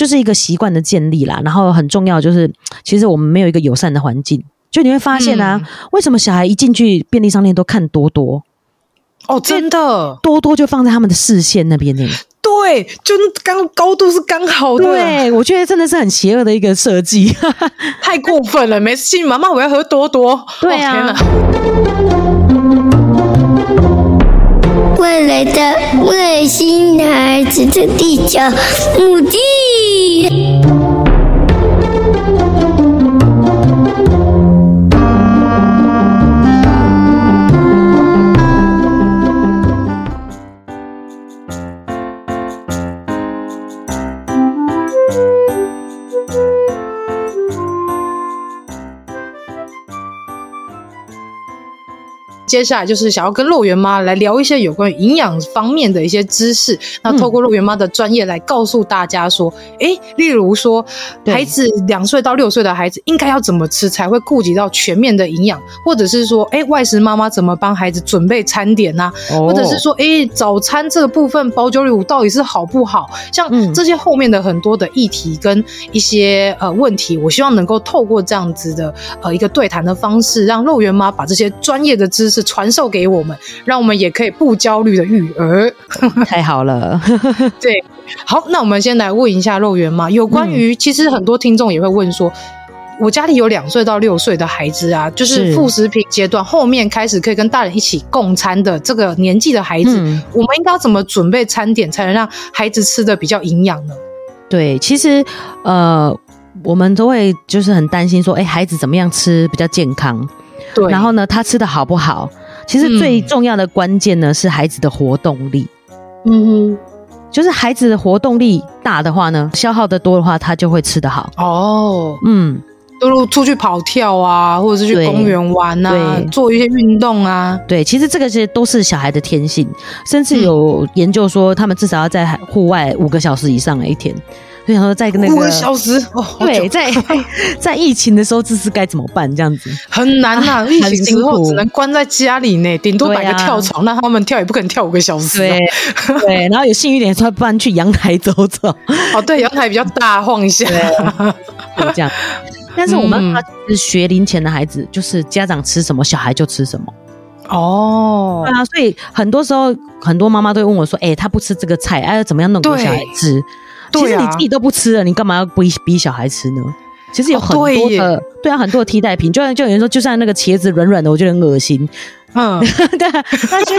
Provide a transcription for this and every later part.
就是一个习惯的建立啦。然后很重要就是，其实我们没有一个友善的环境，就你会发现啊，嗯、为什么小孩一进去便利商店都看多多？哦，真的，多多就放在他们的视线那边呢。对，就刚高度是刚好的。对，我觉得真的是很邪恶的一个设计，太过分了。每次进妈妈，我要喝多多。对啊。未来的外星孩子的地球母地。接下来就是想要跟肉圆妈来聊一些有关于营养方面的一些知识。那透过肉圆妈的专业来告诉大家说，哎、嗯，例如说，孩子两岁到六岁的孩子应该要怎么吃才会顾及到全面的营养，或者是说，哎，外食妈妈怎么帮孩子准备餐点呐、啊？哦、或者是说，哎，早餐这个部分包九里五到底是好不好？像这些后面的很多的议题跟一些呃问题，我希望能够透过这样子的呃一个对谈的方式，让肉圆妈把这些专业的知识。传授给我们，让我们也可以不焦虑的育儿，太好了。对，好，那我们先来问一下肉圆嘛，有关于、嗯、其实很多听众也会问说，我家里有两岁到六岁的孩子啊，就是副食品阶段后面开始可以跟大人一起共餐的这个年纪的孩子，嗯、我们应该要怎么准备餐点才能让孩子吃的比较营养呢？对，其实呃，我们都会就是很担心说，哎，孩子怎么样吃比较健康？对，然后呢，他吃的好不好？其实最重要的关键呢，是孩子的活动力。嗯哼，就是孩子的活动力大的话呢，消耗的多的话，他就会吃得好。哦，嗯，都如出去跑跳啊，或者是去公园玩啊，做一些运动啊。对，其实这个是都是小孩的天性，甚至有研究说，他们至少要在户外五个小时以上的一天。就想说在那个五个小时哦，对，在 在疫情的时候，这是该怎么办？这样子很难呐、啊，疫情之后只能关在家里呢，顶多摆个跳床，让他们跳也不可能跳五个小时、啊。对对，然后有幸运点，说不然去阳台走走。哦，对，阳台比较大，晃一下。对，这样。但是我们是学龄前的孩子，就是家长吃什么，小孩就吃什么。哦，对啊，所以很多时候很多妈妈都会问我说：“哎，他不吃这个菜，哎，怎么样弄给小孩吃？”其实你自己都不吃了，你干嘛要逼逼小孩吃呢？其实有很多的，对，对啊，很多的替代品。就像就有人说，就像那个茄子软软的，我觉得很恶心。嗯，对啊，但是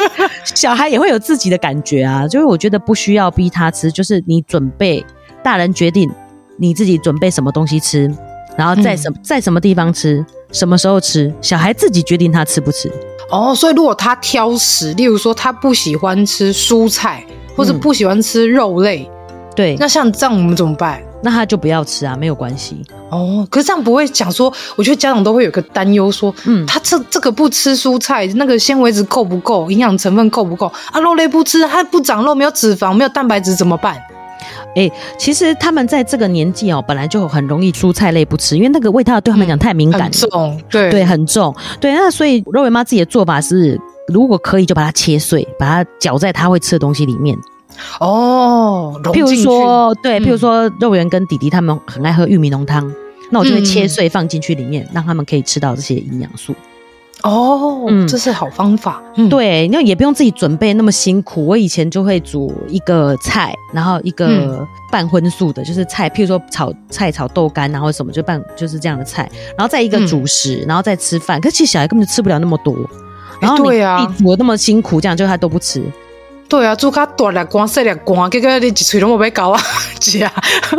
小孩也会有自己的感觉啊。就是我觉得不需要逼他吃，就是你准备，大人决定你自己准备什么东西吃，然后在什、嗯、在什么地方吃，什么时候吃，小孩自己决定他吃不吃。哦，所以如果他挑食，例如说他不喜欢吃蔬菜，或者不喜欢吃肉类。嗯对，那像这样我们怎么办？那他就不要吃啊，没有关系哦。可是这样不会讲说，我觉得家长都会有个担忧，说，嗯，他这这个不吃蔬菜，那个纤维质够不够，营养成分够不够啊？肉类不吃，他不长肉，没有脂肪，没有蛋白质，怎么办？哎、欸，其实他们在这个年纪哦，本来就很容易蔬菜类不吃，因为那个味道对他们讲太敏感了，嗯、很重，对对，很重，对。那所以肉圆妈自己的做法是，如果可以就把它切碎，把它搅在他会吃的东西里面。哦，譬如说，对，譬如说，肉圆跟弟弟他们很爱喝玉米浓汤，嗯、那我就会切碎放进去里面，让他们可以吃到这些营养素。哦，嗯，这是好方法。对，那也不用自己准备那么辛苦。我以前就会煮一个菜，然后一个半荤素的，就是菜，譬如说炒菜炒豆干，然后什么就半就是这样的菜，然后再一个主食，然后再吃饭。可是其实小孩根本就吃不了那么多，然后你煮的那么辛苦，这样就他都不吃。对啊，煮卡大粒光细粒光，结果你一嘴都没被搞啊！是啊，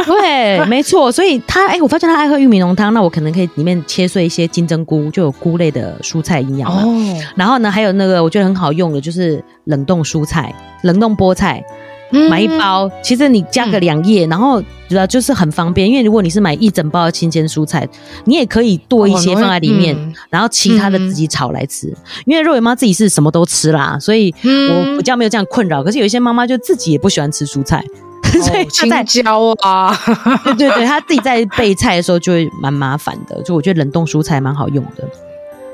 对，没错。所以他哎、欸，我发现他爱喝玉米浓汤，那我可能可以里面切碎一些金针菇，就有菇类的蔬菜营养嘛。哦。然后呢，还有那个我觉得很好用的，就是冷冻蔬菜、冷冻菠菜。买一包，其实你加个两叶，嗯、然后主要就是很方便。因为如果你是买一整包的新鲜蔬菜，你也可以剁一些放在里面，嗯、然后其他的自己炒来吃。嗯、因为肉圆妈自己是什么都吃啦，所以我比较没有这样困扰。可是有一些妈妈就自己也不喜欢吃蔬菜，哦、所以青椒啊，对对对，她自己在备菜的时候就会蛮麻烦的。就我觉得冷冻蔬菜蛮好用的。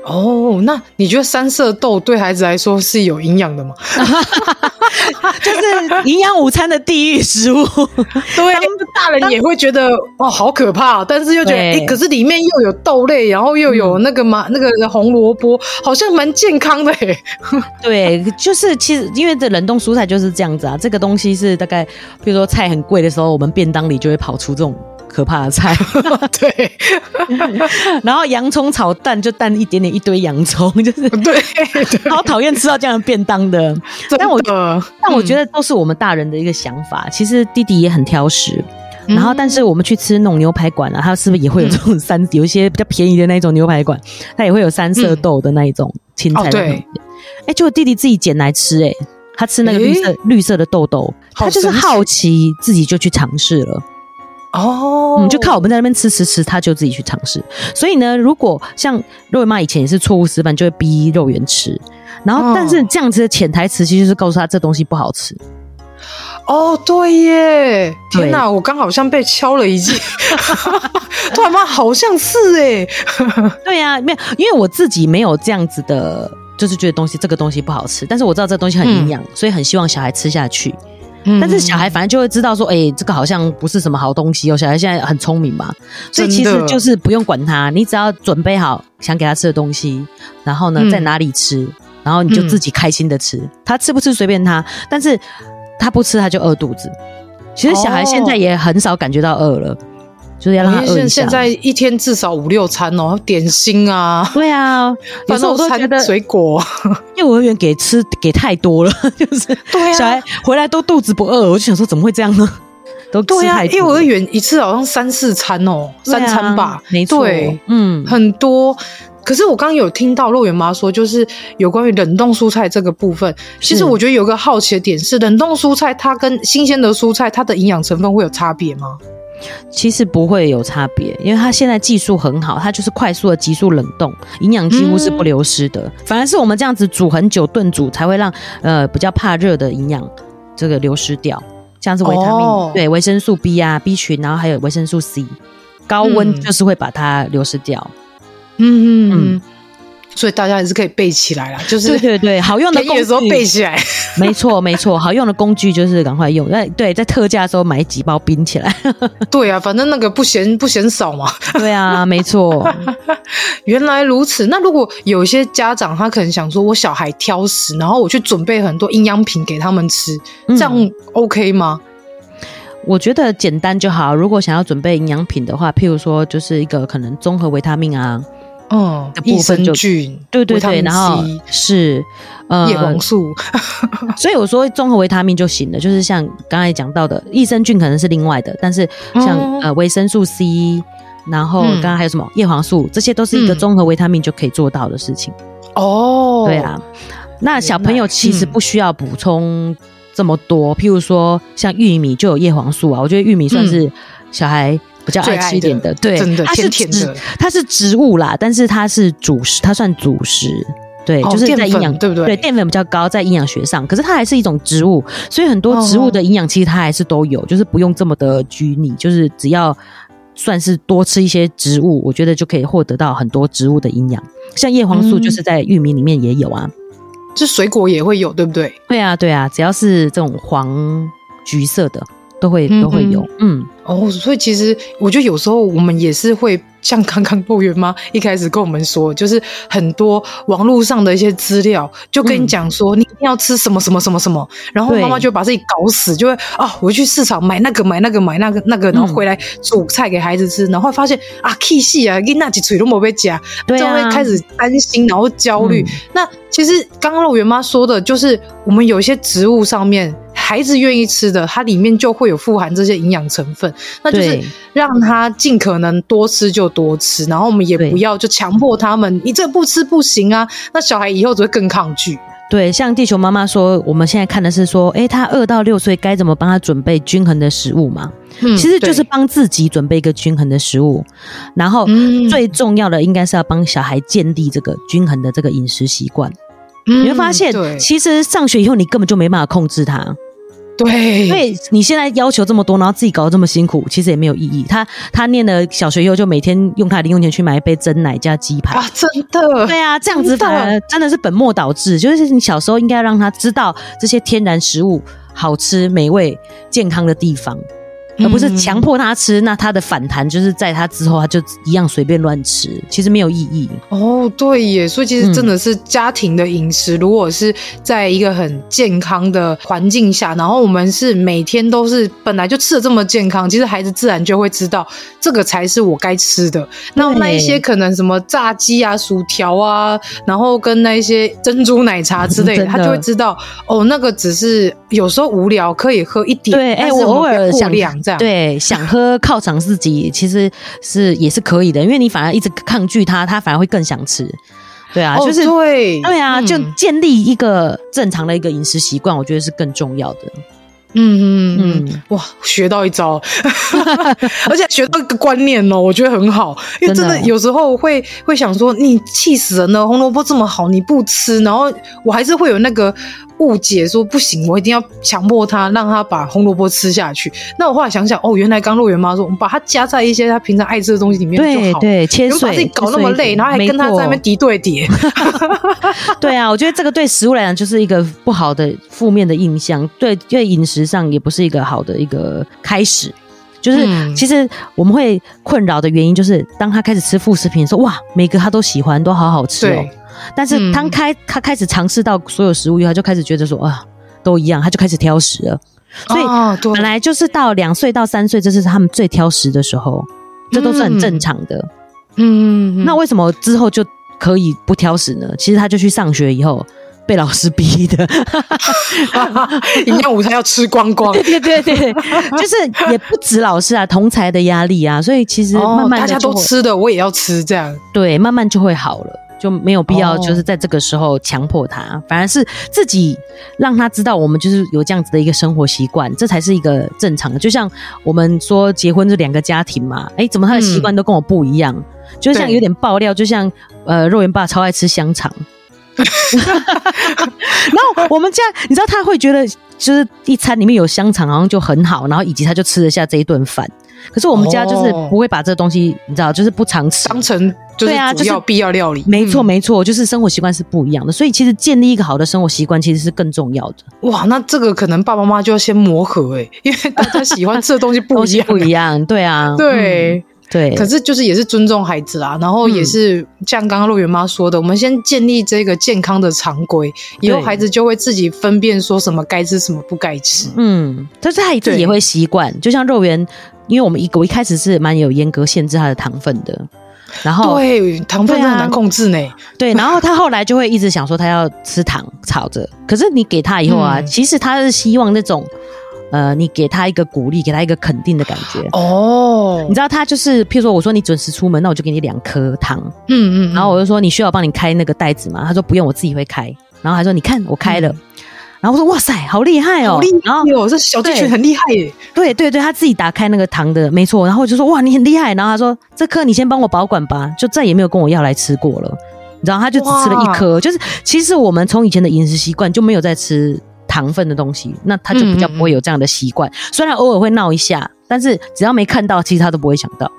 哦，那你觉得三色豆对孩子来说是有营养的吗？就是营养午餐的地狱食物。对，大人也会觉得哦，好可怕，但是又觉得哎、欸，可是里面又有豆类，然后又有那个嘛、嗯，那个红萝卜，好像蛮健康的哎。对，就是其实因为这冷冻蔬菜就是这样子啊，这个东西是大概，比如说菜很贵的时候，我们便当里就会跑出这种。可怕的菜，对，然后洋葱炒蛋就蛋一点点一堆洋葱，就是。对，好讨厌吃到这样的便当的。但我但我觉得都是我们大人的一个想法。嗯、其实弟弟也很挑食，然后但是我们去吃那种牛排馆啊，他是不是也会有这种三、嗯、有一些比较便宜的那种牛排馆，他也会有三色豆的那一种青菜的。对，哎、欸，就弟弟自己捡来吃、欸，哎，他吃那个绿色、欸、绿色的豆豆，他就是好奇，自己就去尝试了。哦，嗯，就靠我们在那边吃吃吃，他就自己去尝试。所以呢，如果像肉圆妈以前也是错误示范，就会逼肉圆吃。然后，但是这样子的潜台词其实就是告诉他这东西不好吃。哦，对耶！天哪，我刚好像被敲了一记。对吗？好像是哎。对呀、啊，没有，因为我自己没有这样子的，就是觉得东西这个东西不好吃，但是我知道这个东西很营养、嗯，所以很希望小孩吃下去。但是小孩反正就会知道说，哎、欸，这个好像不是什么好东西哦。小孩现在很聪明嘛，所以其实就是不用管他，你只要准备好想给他吃的东西，然后呢，在哪里吃，然后你就自己开心的吃。嗯、他吃不吃随便他，但是他不吃他就饿肚子。其实小孩现在也很少感觉到饿了。就是要让他饿一下。现在一天至少五六餐哦，点心啊，对啊，有时候我都觉得水果。幼儿园给吃给太多了，就是对啊，小孩回来都肚子不饿，我就想说怎么会这样呢？都吃太多。幼儿园一次好像三四餐哦，三餐吧，没错，嗯，很多。可是我刚刚有听到肉圆妈说，就是有关于冷冻蔬菜这个部分。其实我觉得有个好奇的点是，冷冻蔬菜它跟新鲜的蔬菜它的营养成分会有差别吗？其实不会有差别，因为它现在技术很好，它就是快速的急速冷冻，营养几乎是不流失的。嗯。反而是我们这样子煮很久炖煮，才会让呃比较怕热的营养这个流失掉，像是维他命、哦、对维生素 B 啊 B 群，然后还有维生素 C，高温就是会把它流失掉。嗯嗯嗯。所以大家还是可以备起来啦，就是对对对，好用的工具，时候备起来，没错没错，好用的工具就是赶快用。那对，在特价的时候买几包冰起来。对啊，反正那个不嫌不嫌少嘛。对啊，没错。原来如此。那如果有一些家长他可能想说，我小孩挑食，然后我去准备很多营养品给他们吃，这样 OK 吗？嗯，我觉得简单就好。如果想要准备营养品的话，譬如说就是一个可能综合维他命啊。嗯，的部分就菌，对对对，然后是呃叶黄素，所以我说综合维他命就行了。就是像刚才讲到的益生菌可能是另外的，但是像、嗯、呃维生素 C，然后刚刚还有什么叶黄素，这些都是一个综合维他命就可以做到的事情。哦、嗯，对啊，那小朋友其实不需要补充这么多，譬如说像玉米就有叶黄素啊，我觉得玉米算是小孩。比较爱吃一点的，对，真的，它是植，它是植物啦，但是它是主食，它算主食，对，哦、就是在营养，对不对？对，淀粉比较高，在营养学上，可是它还是一种植物，所以很多植物的营养其实它还是都有，就是不用这么的拘泥，就是只要算是多吃一些植物，我觉得就可以获得到很多植物的营养，像叶黄素就是在玉米里面也有啊，这、嗯、水果也会有，对不对？对啊，对啊，只要是这种黄橘色的。都会都会有，嗯，嗯。哦，所以其实我觉得有时候我们也是会像刚刚肉圆妈一开始跟我们说，就是很多网络上的一些资料，就跟你讲说你一定要吃什么什么什么什么，然后妈妈就把自己搞死，就会啊，我去市场买那个买那个买那个那个，然后回来煮菜给孩子吃，然后会发现啊，气死啊，你那几嘴都没被夹，就会开始担心，然后焦虑。嗯、那其实刚刚肉圆妈说的就是，我们有一些植物上面。孩子愿意吃的，它里面就会有富含这些营养成分，那就是让他尽可能多吃就多吃，然后我们也不要就强迫他们，你这不吃不行啊，那小孩以后只会更抗拒。对，像地球妈妈说，我们现在看的是说，诶，他二到六岁该怎么帮他准备均衡的食物嘛？嗯，其实就是帮自己准备一个均衡的食物，然后最重要的应该是要帮小孩建立这个均衡的这个饮食习惯。嗯，你会发现，其实上学以后你根本就没办法控制他。对，因为你现在要求这么多，然后自己搞得这么辛苦，其实也没有意义。他他念了小学以后，就每天用他的零用钱去买一杯真奶加鸡排啊，真的，对啊，这样子反而真的是本末倒置。就是你小时候应该让他知道这些天然食物好吃、美味、健康的地方。而不是强迫他吃，那他的反弹就是在他之后，他就一样随便乱吃，其实没有意义。哦，对耶，所以其实真的是家庭的饮食，如果是在一个很健康的环境下，然后我们是每天都是本来就吃的这么健康，其实孩子自然就会知道这个才是我该吃的。那那一些可能什么炸鸡啊、薯条啊，然后跟那一些珍珠奶茶之类的，他就会知道哦，那个只是有时候无聊可以喝一点，对，哎，我偶尔想量。对，想喝犒赏自己，其实是也是可以的，因为你反而一直抗拒它，它反而会更想吃。对啊，就是、哦、对，对啊，嗯、就建立一个正常的一个饮食习惯，我觉得是更重要的。嗯嗯嗯，哇，学到一招，而且学到一个观念哦，我觉得很好，因为真的有时候会会想说，你气死人了，红萝卜这么好你不吃，然后我还是会有那个。误解说不行，我一定要强迫他，让他把红萝卜吃下去。那我后来想想，哦，原来刚洛元妈说，我们把它加在一些他平常爱吃的东西里面就好，对对，切碎，把自己搞那么累，然后还跟他在那边敌对叠。对啊，我觉得这个对食物来讲就是一个不好的负面的印象，对对饮食上也不是一个好的一个开始。就是、嗯、其实我们会困扰的原因，就是当他开始吃副食品，说哇，每个他都喜欢，都好好吃哦。但是当开、嗯、他开始尝试到所有食物以后，他就开始觉得说啊，都一样，他就开始挑食了。所以本来就是到两岁到三岁，这是他们最挑食的时候，这都是很正常的。嗯，那为什么之后就可以不挑食呢？其实他就去上学以后被老师逼的，营养午餐要吃光光。对对对对，就是也不止老师啊，同才的压力啊，所以其实慢慢、哦、大家都吃的，我也要吃，这样对，慢慢就会好了。就没有必要，就是在这个时候强迫他，哦、反而是自己让他知道，我们就是有这样子的一个生活习惯，这才是一个正常的。就像我们说结婚是两个家庭嘛，哎，怎么他的习惯都跟我不一样？嗯、就像有点爆料，就像呃，肉圆爸超爱吃香肠，然后我们家你知道他会觉得，就是一餐里面有香肠好像就很好，然后以及他就吃得下这一顿饭。可是我们家就是不会把这个东西，你知道，就是不常吃，当成就是主要必要料理。没错，没错，就是生活习惯是不一样的，所以其实建立一个好的生活习惯其实是更重要的。哇，那这个可能爸爸妈妈就要先磨合哎，因为大家喜欢吃的东西不一样，不一样，对啊，对对。可是就是也是尊重孩子啊，然后也是像刚刚肉圆妈说的，我们先建立这个健康的常规，以后孩子就会自己分辨说什么该吃，什么不该吃。嗯，但是他自己也会习惯，就像肉圆。因为我们一我一开始是蛮有严格限制他的糖分的，然后对糖分很难控制呢。对，然后他后来就会一直想说他要吃糖炒着，可是你给他以后啊，嗯、其实他是希望那种呃，你给他一个鼓励，给他一个肯定的感觉哦。你知道他就是，譬如说我说你准时出门，那我就给你两颗糖，嗯嗯，然后我就说你需要帮你开那个袋子吗？他说不用，我自己会开。然后他说你看我开了。嗯然后我说哇塞，好厉害哦！然后哟，这小鸡群很厉害耶！对对对，他自己打开那个糖的，没错。然后我就说哇，你很厉害。然后他说这颗你先帮我保管吧，就再也没有跟我要来吃过了。你知道，他就只吃了一颗。就是其实我们从以前的饮食习惯就没有在吃糖分的东西，那他就比较不会有这样的习惯。嗯嗯虽然偶尔会闹一下，但是只要没看到，其实他都不会想到。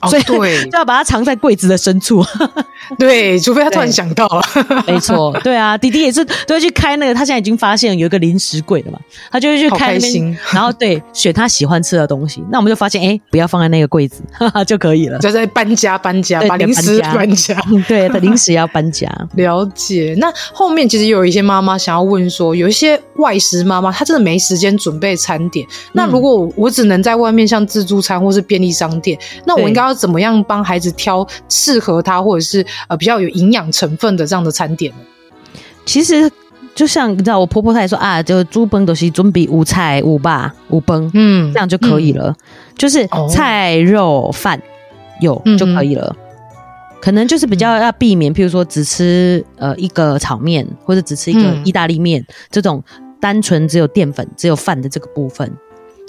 哦，所以对，就要把它藏在柜子的深处。对，除非他突然想到了。没错，对啊，弟弟也是都会去开那个，他现在已经发现有一个零食柜了嘛，他就会去开那边，然后对选他喜欢吃的东西。那我们就发现，哎，不要放在那个柜子哈哈就可以了。就在搬家，搬家，把零食搬家。对，零食要搬家。了解。那后面其实有一些妈妈想要问说，有一些外食妈妈，她真的没时间准备餐点。那如果我只能在外面像自助餐或是便利商店，那我应该要怎么样帮孩子挑适合他或者是呃比较有营养成分的这样的餐点呢？其实就像你知道，我婆婆她也说啊，就煮饭都是准备五菜五吧五崩，嗯，这样就可以了，嗯、就是菜肉饭有就可以了。嗯、可能就是比较要避免，譬如说只吃呃一个炒面或者只吃一个意大利面、嗯、这种单纯只有淀粉只有饭的这个部分。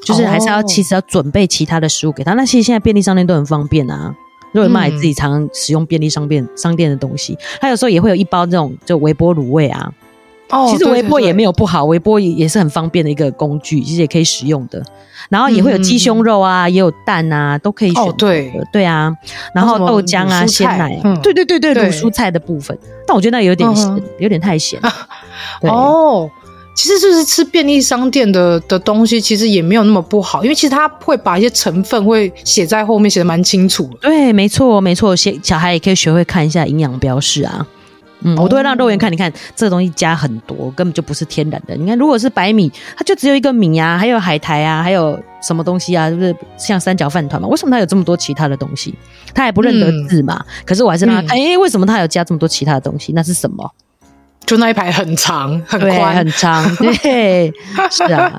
就是还是要，其实要准备其他的食物给他。那其实现在便利商店都很方便啊，肉圆妈也自己常常使用便利商店商店的东西。他有时候也会有一包这种就微波卤味啊，哦，其实微波也没有不好，微波也也是很方便的一个工具，其实也可以使用的。然后也会有鸡胸肉啊，嗯、也有蛋啊，都可以选。哦，对，对啊。然后豆浆啊，鲜奶，嗯、对对对对，卤蔬菜的部分。但我觉得那有点，嗯、有点太咸。哦，其实就是吃便利商店的的东西，其实也没有那么不好，因为其实他会把一些成分会写在后面，写得蛮清楚的。对，没错，没错。小小孩也可以学会看一下营养标示啊。嗯，我都会让肉圆看，你看这个东西加很多，根本就不是天然的。你看，如果是白米，它就只有一个米啊，还有海苔啊，还有什么东西啊，就是像三角饭团嘛。为什么它有这么多其他的东西？他还不认得字嘛。嗯、可是我还是让他看，哎、嗯欸，为什么他有加这么多其他的东西？那是什么？就那一排很长、很宽、很长，对，是啊，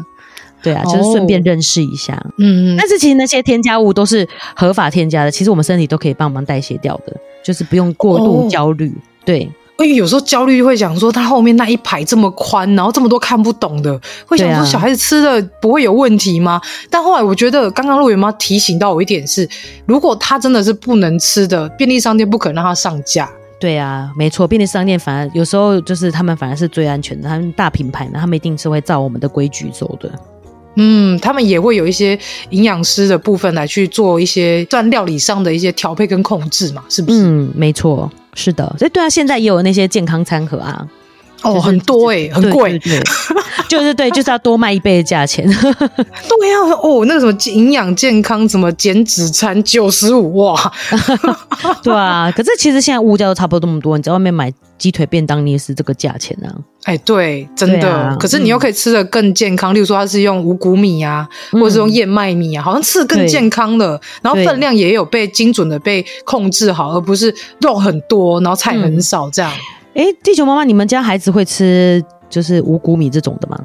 对啊，就是顺便认识一下。嗯、哦，但是其实那些添加物都是合法添加的，其实我们身体都可以帮忙代谢掉的，就是不用过度焦虑。哦、对。因为有时候焦虑会想说，它后面那一排这么宽，然后这么多看不懂的，会想说小孩子吃的不会有问题吗？啊、但后来我觉得，刚刚肉圆妈提醒到我一点是，如果他真的是不能吃的，便利商店不可能让他上架。对啊，没错，便利商店反而有时候就是他们反而是最安全的，他们大品牌呢，他们一定是会照我们的规矩走的。嗯，他们也会有一些营养师的部分来去做一些算料理上的一些调配跟控制嘛，是不是？嗯，没错，是的。所以对啊，现在也有那些健康餐盒啊，哦，就是、很多哎、欸，很贵，对，就是对，就是要多卖一倍的价钱。对呀，哦，那个什么营养健康什么减脂餐九十五哇，对啊。可是其实现在物价都差不多这么多，你在外面买鸡腿便当你也是这个价钱啊。哎，对，真的。啊、可是你又可以吃的更健康，嗯、例如说它是用五谷米啊，或者是用燕麦米啊，好像吃的更健康了。然后分量也有被精准的被控制好，而不是肉很多，然后菜很少这样。哎、嗯，地球妈妈，你们家孩子会吃就是五谷米这种的吗？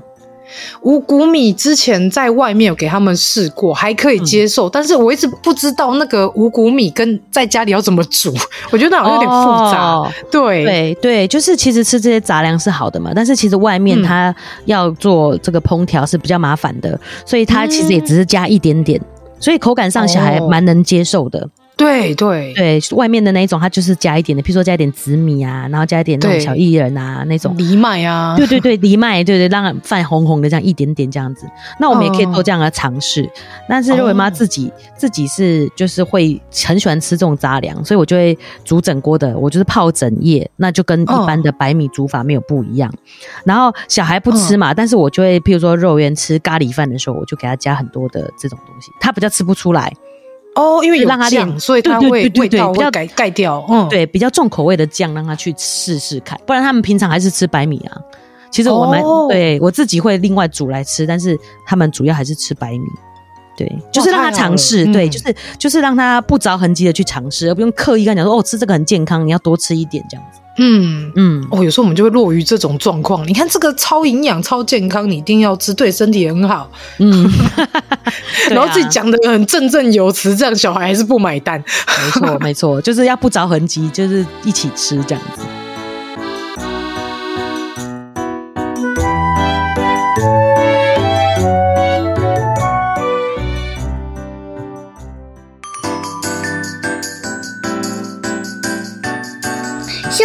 五谷米之前在外面有给他们试过，还可以接受，嗯、但是我一直不知道那个五谷米跟在家里要怎么煮，我觉得那好像有点复杂。哦、对对对，就是其实吃这些杂粮是好的嘛，但是其实外面它要做这个烹调是比较麻烦的，嗯、所以它其实也只是加一点点，所以口感上小孩蛮能接受的。对对对，外面的那一种，它就是加一点的，譬如说加一点紫米啊，然后加一点那种小薏仁啊，那种藜麦啊，对对对，藜麦，对对，让饭红红的这样一点点这样子。那我们也可以做这样的尝试。哦、但是肉圆妈自己、哦、自己是就是会很喜欢吃这种杂粮，所以我就会煮整锅的，我就是泡整夜，那就跟一般的白米煮法没有不一样。哦、然后小孩不吃嘛，哦、但是我就会譬如说肉圆吃咖喱饭的时候，我就给他加很多的这种东西，他比较吃不出来。哦，因为让他练，所以它会味道会盖盖掉。嗯，对，比较重口味的酱，让他去试试看。不然他们平常还是吃白米啊。其实我们、哦、对我自己会另外煮来吃，但是他们主要还是吃白米。对，就是让他尝试，对，就是就是让他不着痕迹的去尝试，而不用刻意跟他讲说哦，吃这个很健康，你要多吃一点这样子。嗯嗯，哦，有时候我们就会落于这种状况。你看这个超营养、超健康，你一定要吃，对身体很好。嗯，然后自己讲的很振振有词，这样小孩还是不买单。没错没错，就是要不着痕迹，就是一起吃这样子。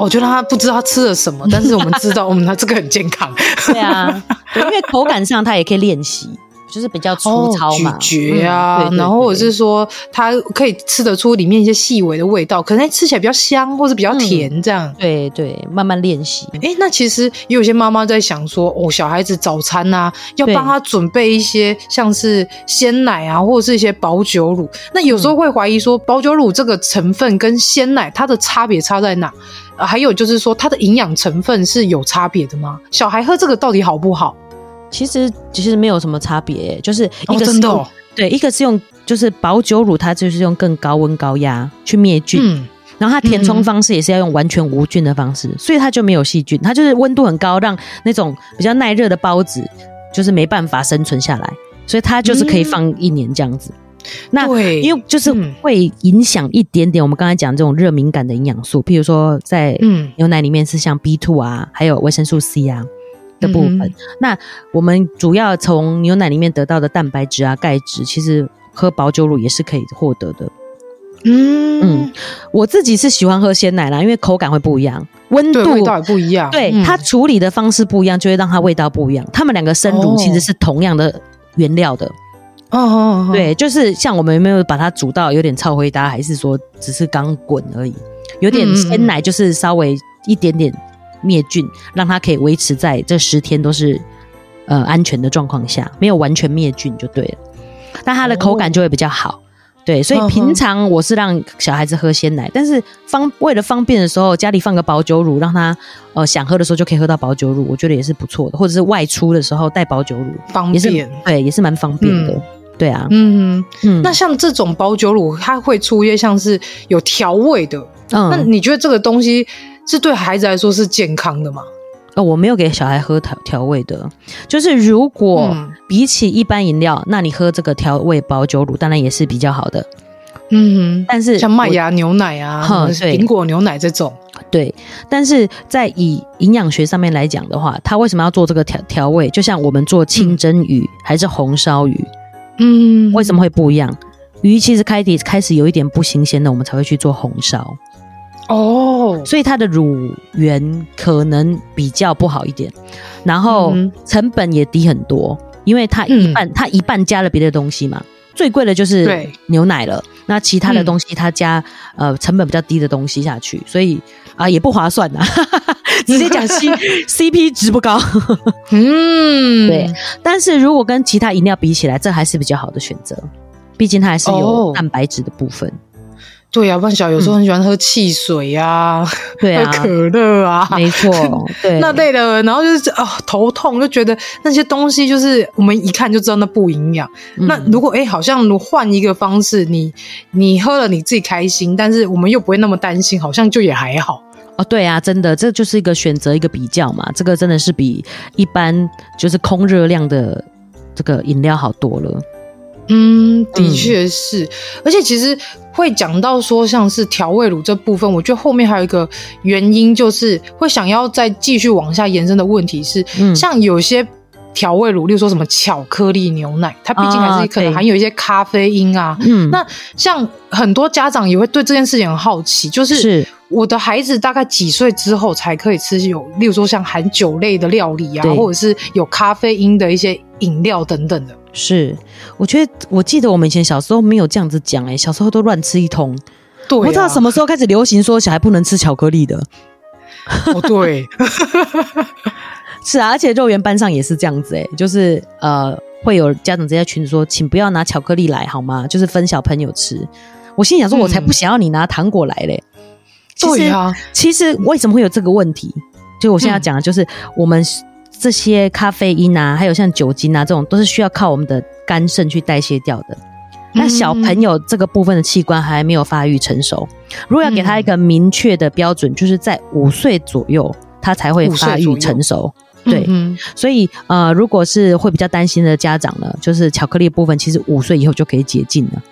我觉得他不知道他吃了什么，但是我们知道，我们他这个很健康。对啊，对，因为口感上他也可以练习，就是比较粗糙嘛，咀嚼啊，然后或者是说它可以吃得出里面一些细微的味道，可能吃起来比较香，或者比较甜这样。嗯、对对，慢慢练习。哎，那其实也有些妈妈在想说，哦，小孩子早餐啊，要帮他准备一些像是鲜奶啊，或者是一些保酒乳。那有时候会怀疑说，保酒乳这个成分跟鲜奶它的差别差在哪？啊，还有就是说，它的营养成分是有差别的吗？小孩喝这个到底好不好？其实其实没有什么差别，就是一个是用、哦真的哦、对，一个是用就是保酒乳，它就是用更高温高压去灭菌，嗯、然后它填充方式也是要用完全无菌的方式，嗯、所以它就没有细菌，它就是温度很高，让那种比较耐热的孢子就是没办法生存下来，所以它就是可以放一年这样子。嗯、那对因为就是会影响一点点我们刚才讲这种热敏感的营养素，譬如说在牛奶里面是像 B two 啊，还有维生素 C 啊。的部分，嗯、那我们主要从牛奶里面得到的蛋白质啊、钙质，其实喝保酒乳也是可以获得的。嗯嗯，我自己是喜欢喝鲜奶啦，因为口感会不一样，温度味道也不一样，对、嗯、它处理的方式不一样，就会让它味道不一样。它们两个生乳其实是同样的原料的。哦哦哦哦，对，就是像我们有没有把它煮到有点超回答，还是说只是刚滚而已？有点鲜奶就是稍微一点点。灭菌，让它可以维持在这十天都是呃安全的状况下，没有完全灭菌就对了。那它的口感就会比较好，哦、对。所以平常我是让小孩子喝鲜奶，但是方为了方便的时候，家里放个保酒乳，让他呃想喝的时候就可以喝到保酒乳，我觉得也是不错的。或者是外出的时候带保酒乳，方便，也是对，也是蛮方便的。嗯、对啊，嗯嗯。那像这种保酒乳，它会出一些像是有调味的，嗯，那你觉得这个东西？是对孩子来说是健康的吗？哦，我没有给小孩喝调调味的，就是如果比起一般饮料，嗯、那你喝这个调味保酒乳当然也是比较好的。嗯哼，但是像麦芽牛奶啊，苹果牛奶这种，对。但是在以营养学上面来讲的话，它为什么要做这个调调味？就像我们做清蒸鱼、嗯、还是红烧鱼，嗯，为什么会不一样？鱼其实开底开始有一点不新鲜的，我们才会去做红烧。哦，所以它的乳源可能比较不好一点，然后成本也低很多，因为它一半、嗯、它一半加了别的东西嘛，最贵的就是牛奶了，那其他的东西它加、嗯、呃成本比较低的东西下去，所以啊、呃、也不划算呐，直接讲 C CP 值不高，嗯，对，但是如果跟其他饮料比起来，这还是比较好的选择，毕竟它还是有蛋白质的部分。哦对呀、啊，万小有时候很喜欢喝汽水呀、啊，对啊，喝可乐啊，没错，对。那类的，然后就是啊、哦、头痛，就觉得那些东西就是我们一看就知道那不营养。嗯、那如果哎，好像换一个方式，你你喝了你自己开心，但是我们又不会那么担心，好像就也还好。哦，对啊，真的，这就是一个选择，一个比较嘛。这个真的是比一般就是空热量的这个饮料好多了。嗯，的确是，嗯、而且其实会讲到说像是调味乳这部分，我觉得后面还有一个原因，就是会想要再继续往下延伸的问题是，嗯、像有些调味乳，例如说什么巧克力牛奶，它毕竟还是可能含有一些咖啡因啊。嗯，那像很多家长也会对这件事情很好奇，就是。是我的孩子大概几岁之后才可以吃有，例如说像含酒类的料理啊，或者是有咖啡因的一些饮料等等的。是，我觉得我记得我们以前小时候没有这样子讲，哎，小时候都乱吃一通。对、不知道什么时候开始流行说小孩不能吃巧克力的。哦，对，是啊，而且肉圆班上也是这样子，哎，就是呃，会有家长直接群组说，请不要拿巧克力来好吗？就是分小朋友吃。我心里想说，我才不想要你拿糖果来嘞。嗯对啊，其实为什么会有这个问题？就我现在要讲的，就是我们这些咖啡因啊，还有像酒精啊这种，都是需要靠我们的肝肾去代谢掉的。那小朋友这个部分的器官还没有发育成熟，如果要给他一个明确的标准，就是在五岁左右，他才会发育成熟。对，所以呃，如果是会比较担心的家长呢，就是巧克力部分，其实五岁以后就可以解禁了。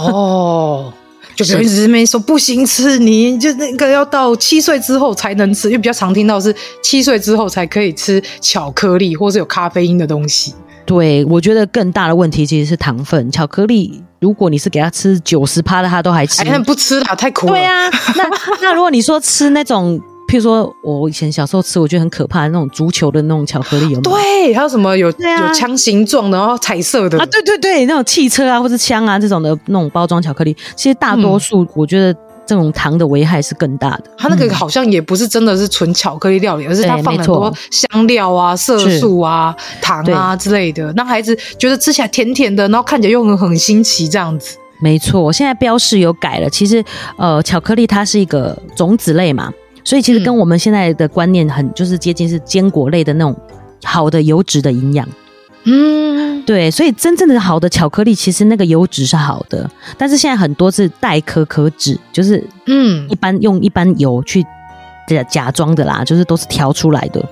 哦。就一直没说不行吃，你就那个要到七岁之后才能吃，因为比较常听到是七岁之后才可以吃巧克力或是有咖啡因的东西。对，我觉得更大的问题其实是糖分。巧克力，如果你是给他吃九十趴的，他都还吃。哎，不吃了，太苦了。对啊，那 那如果你说吃那种譬如说我以前小时候吃，我觉得很可怕的那种足球的那种巧克力，有没有？对，还有什么有、啊、有枪形状的，然后彩色的啊？对对对，那种汽车啊或者枪啊这种的那种包装巧克力，其实大多数我觉得。这种糖的危害是更大的。它那个好像也不是真的是纯巧克力料理，嗯、而是它放很多香料啊、色素啊、糖啊之类的，让孩子觉得吃起来甜甜的，然后看起来又很很新奇这样子。没错，现在标示有改了。其实，呃，巧克力它是一个种子类嘛，所以其实跟我们现在的观念很就是接近，是坚果类的那种好的油脂的营养。嗯，对，所以真正的好的巧克力，其实那个油脂是好的，但是现在很多是代可可脂，就是嗯，一般用一般油去假假装的啦，就是都是调出来的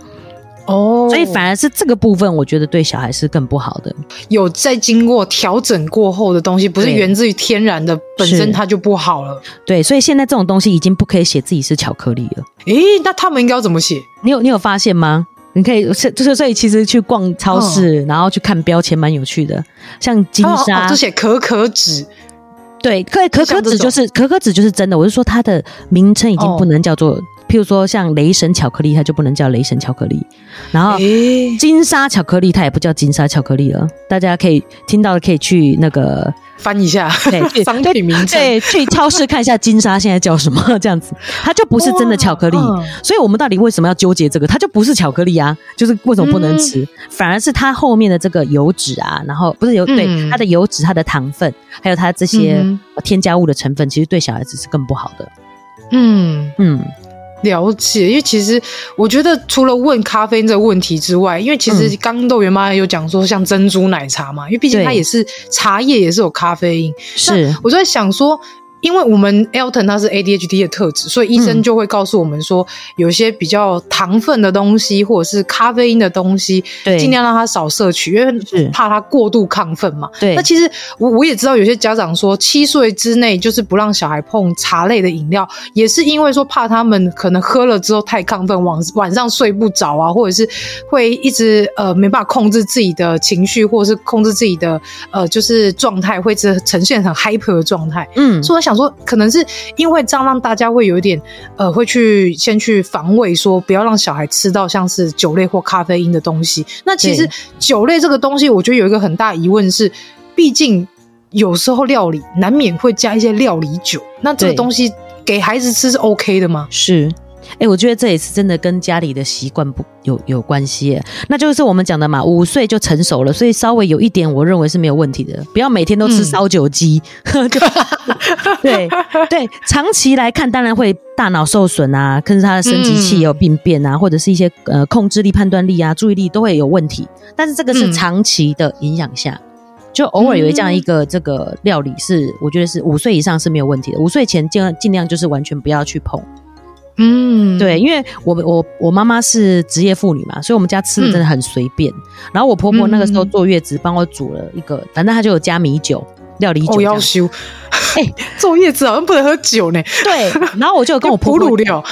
哦，所以反而是这个部分，我觉得对小孩是更不好的。有在经过调整过后的东西，不是源自于天然的，本身它就不好了。对，所以现在这种东西已经不可以写自己是巧克力了。诶，那他们应该要怎么写？你有你有发现吗？你可以就是所以其实去逛超市，然后去看标签，蛮有趣的。像金沙，就写可可脂，对，可可可脂就是可可脂就是真的。我是说它的名称已经不能叫做，譬如说像雷神巧克力，它就不能叫雷神巧克力。然后金沙巧克力它也不叫金沙巧克力了。大家可以听到的可以去那个。翻一下，对，商品名称，对，去超市看一下金沙现在叫什么，这样子，它就不是真的巧克力。所以我们到底为什么要纠结这个？它就不是巧克力啊，就是为什么不能吃？嗯、反而是它后面的这个油脂啊，然后不是油，对，它的油脂、它的糖分，还有它这些添加物的成分，其实对小孩子是更不好的。嗯嗯。了解，因为其实我觉得除了问咖啡因这个问题之外，因为其实刚豆圆妈有讲说像珍珠奶茶嘛，因为毕竟它也是茶叶，也是有咖啡因。是，我就在想说。因为我们 Elton 他是 ADHD 的特质，所以医生就会告诉我们说，嗯、有些比较糖分的东西或者是咖啡因的东西，对，尽量让他少摄取，因为怕他过度亢奋嘛。对，那其实我我也知道有些家长说，七岁之内就是不让小孩碰茶类的饮料，也是因为说怕他们可能喝了之后太亢奋，晚晚上睡不着啊，或者是会一直呃没办法控制自己的情绪，或者是控制自己的呃就是状态，会是呈现很 hyper 的状态。嗯，所以我想。说可能是因为这样让大家会有一点呃，会去先去防卫，说不要让小孩吃到像是酒类或咖啡因的东西。那其实酒类这个东西，我觉得有一个很大疑问是，毕竟有时候料理难免会加一些料理酒，那这个东西给孩子吃是 OK 的吗？是。哎、欸，我觉得这也是真的跟家里的习惯不有有关系，那就是我们讲的嘛，五岁就成熟了，所以稍微有一点，我认为是没有问题的。不要每天都吃烧酒鸡，嗯、对对，长期来看当然会大脑受损啊，可是他的生殖器也有病变啊，嗯、或者是一些呃控制力、判断力啊、注意力都会有问题。但是这个是长期的影响下，嗯、就偶尔有这样一个这个料理是，我觉得是五岁以上是没有问题的，五岁前尽尽量就是完全不要去碰。嗯，对，因为我我我妈妈是职业妇女嘛，所以我们家吃的真的很随便。嗯、然后我婆婆那个时候坐月子，帮我煮了一个，反正她就有加米酒、料理酒。我要修，哎、欸，坐月子好像不能喝酒呢。对，然后我就跟我婆婆讲，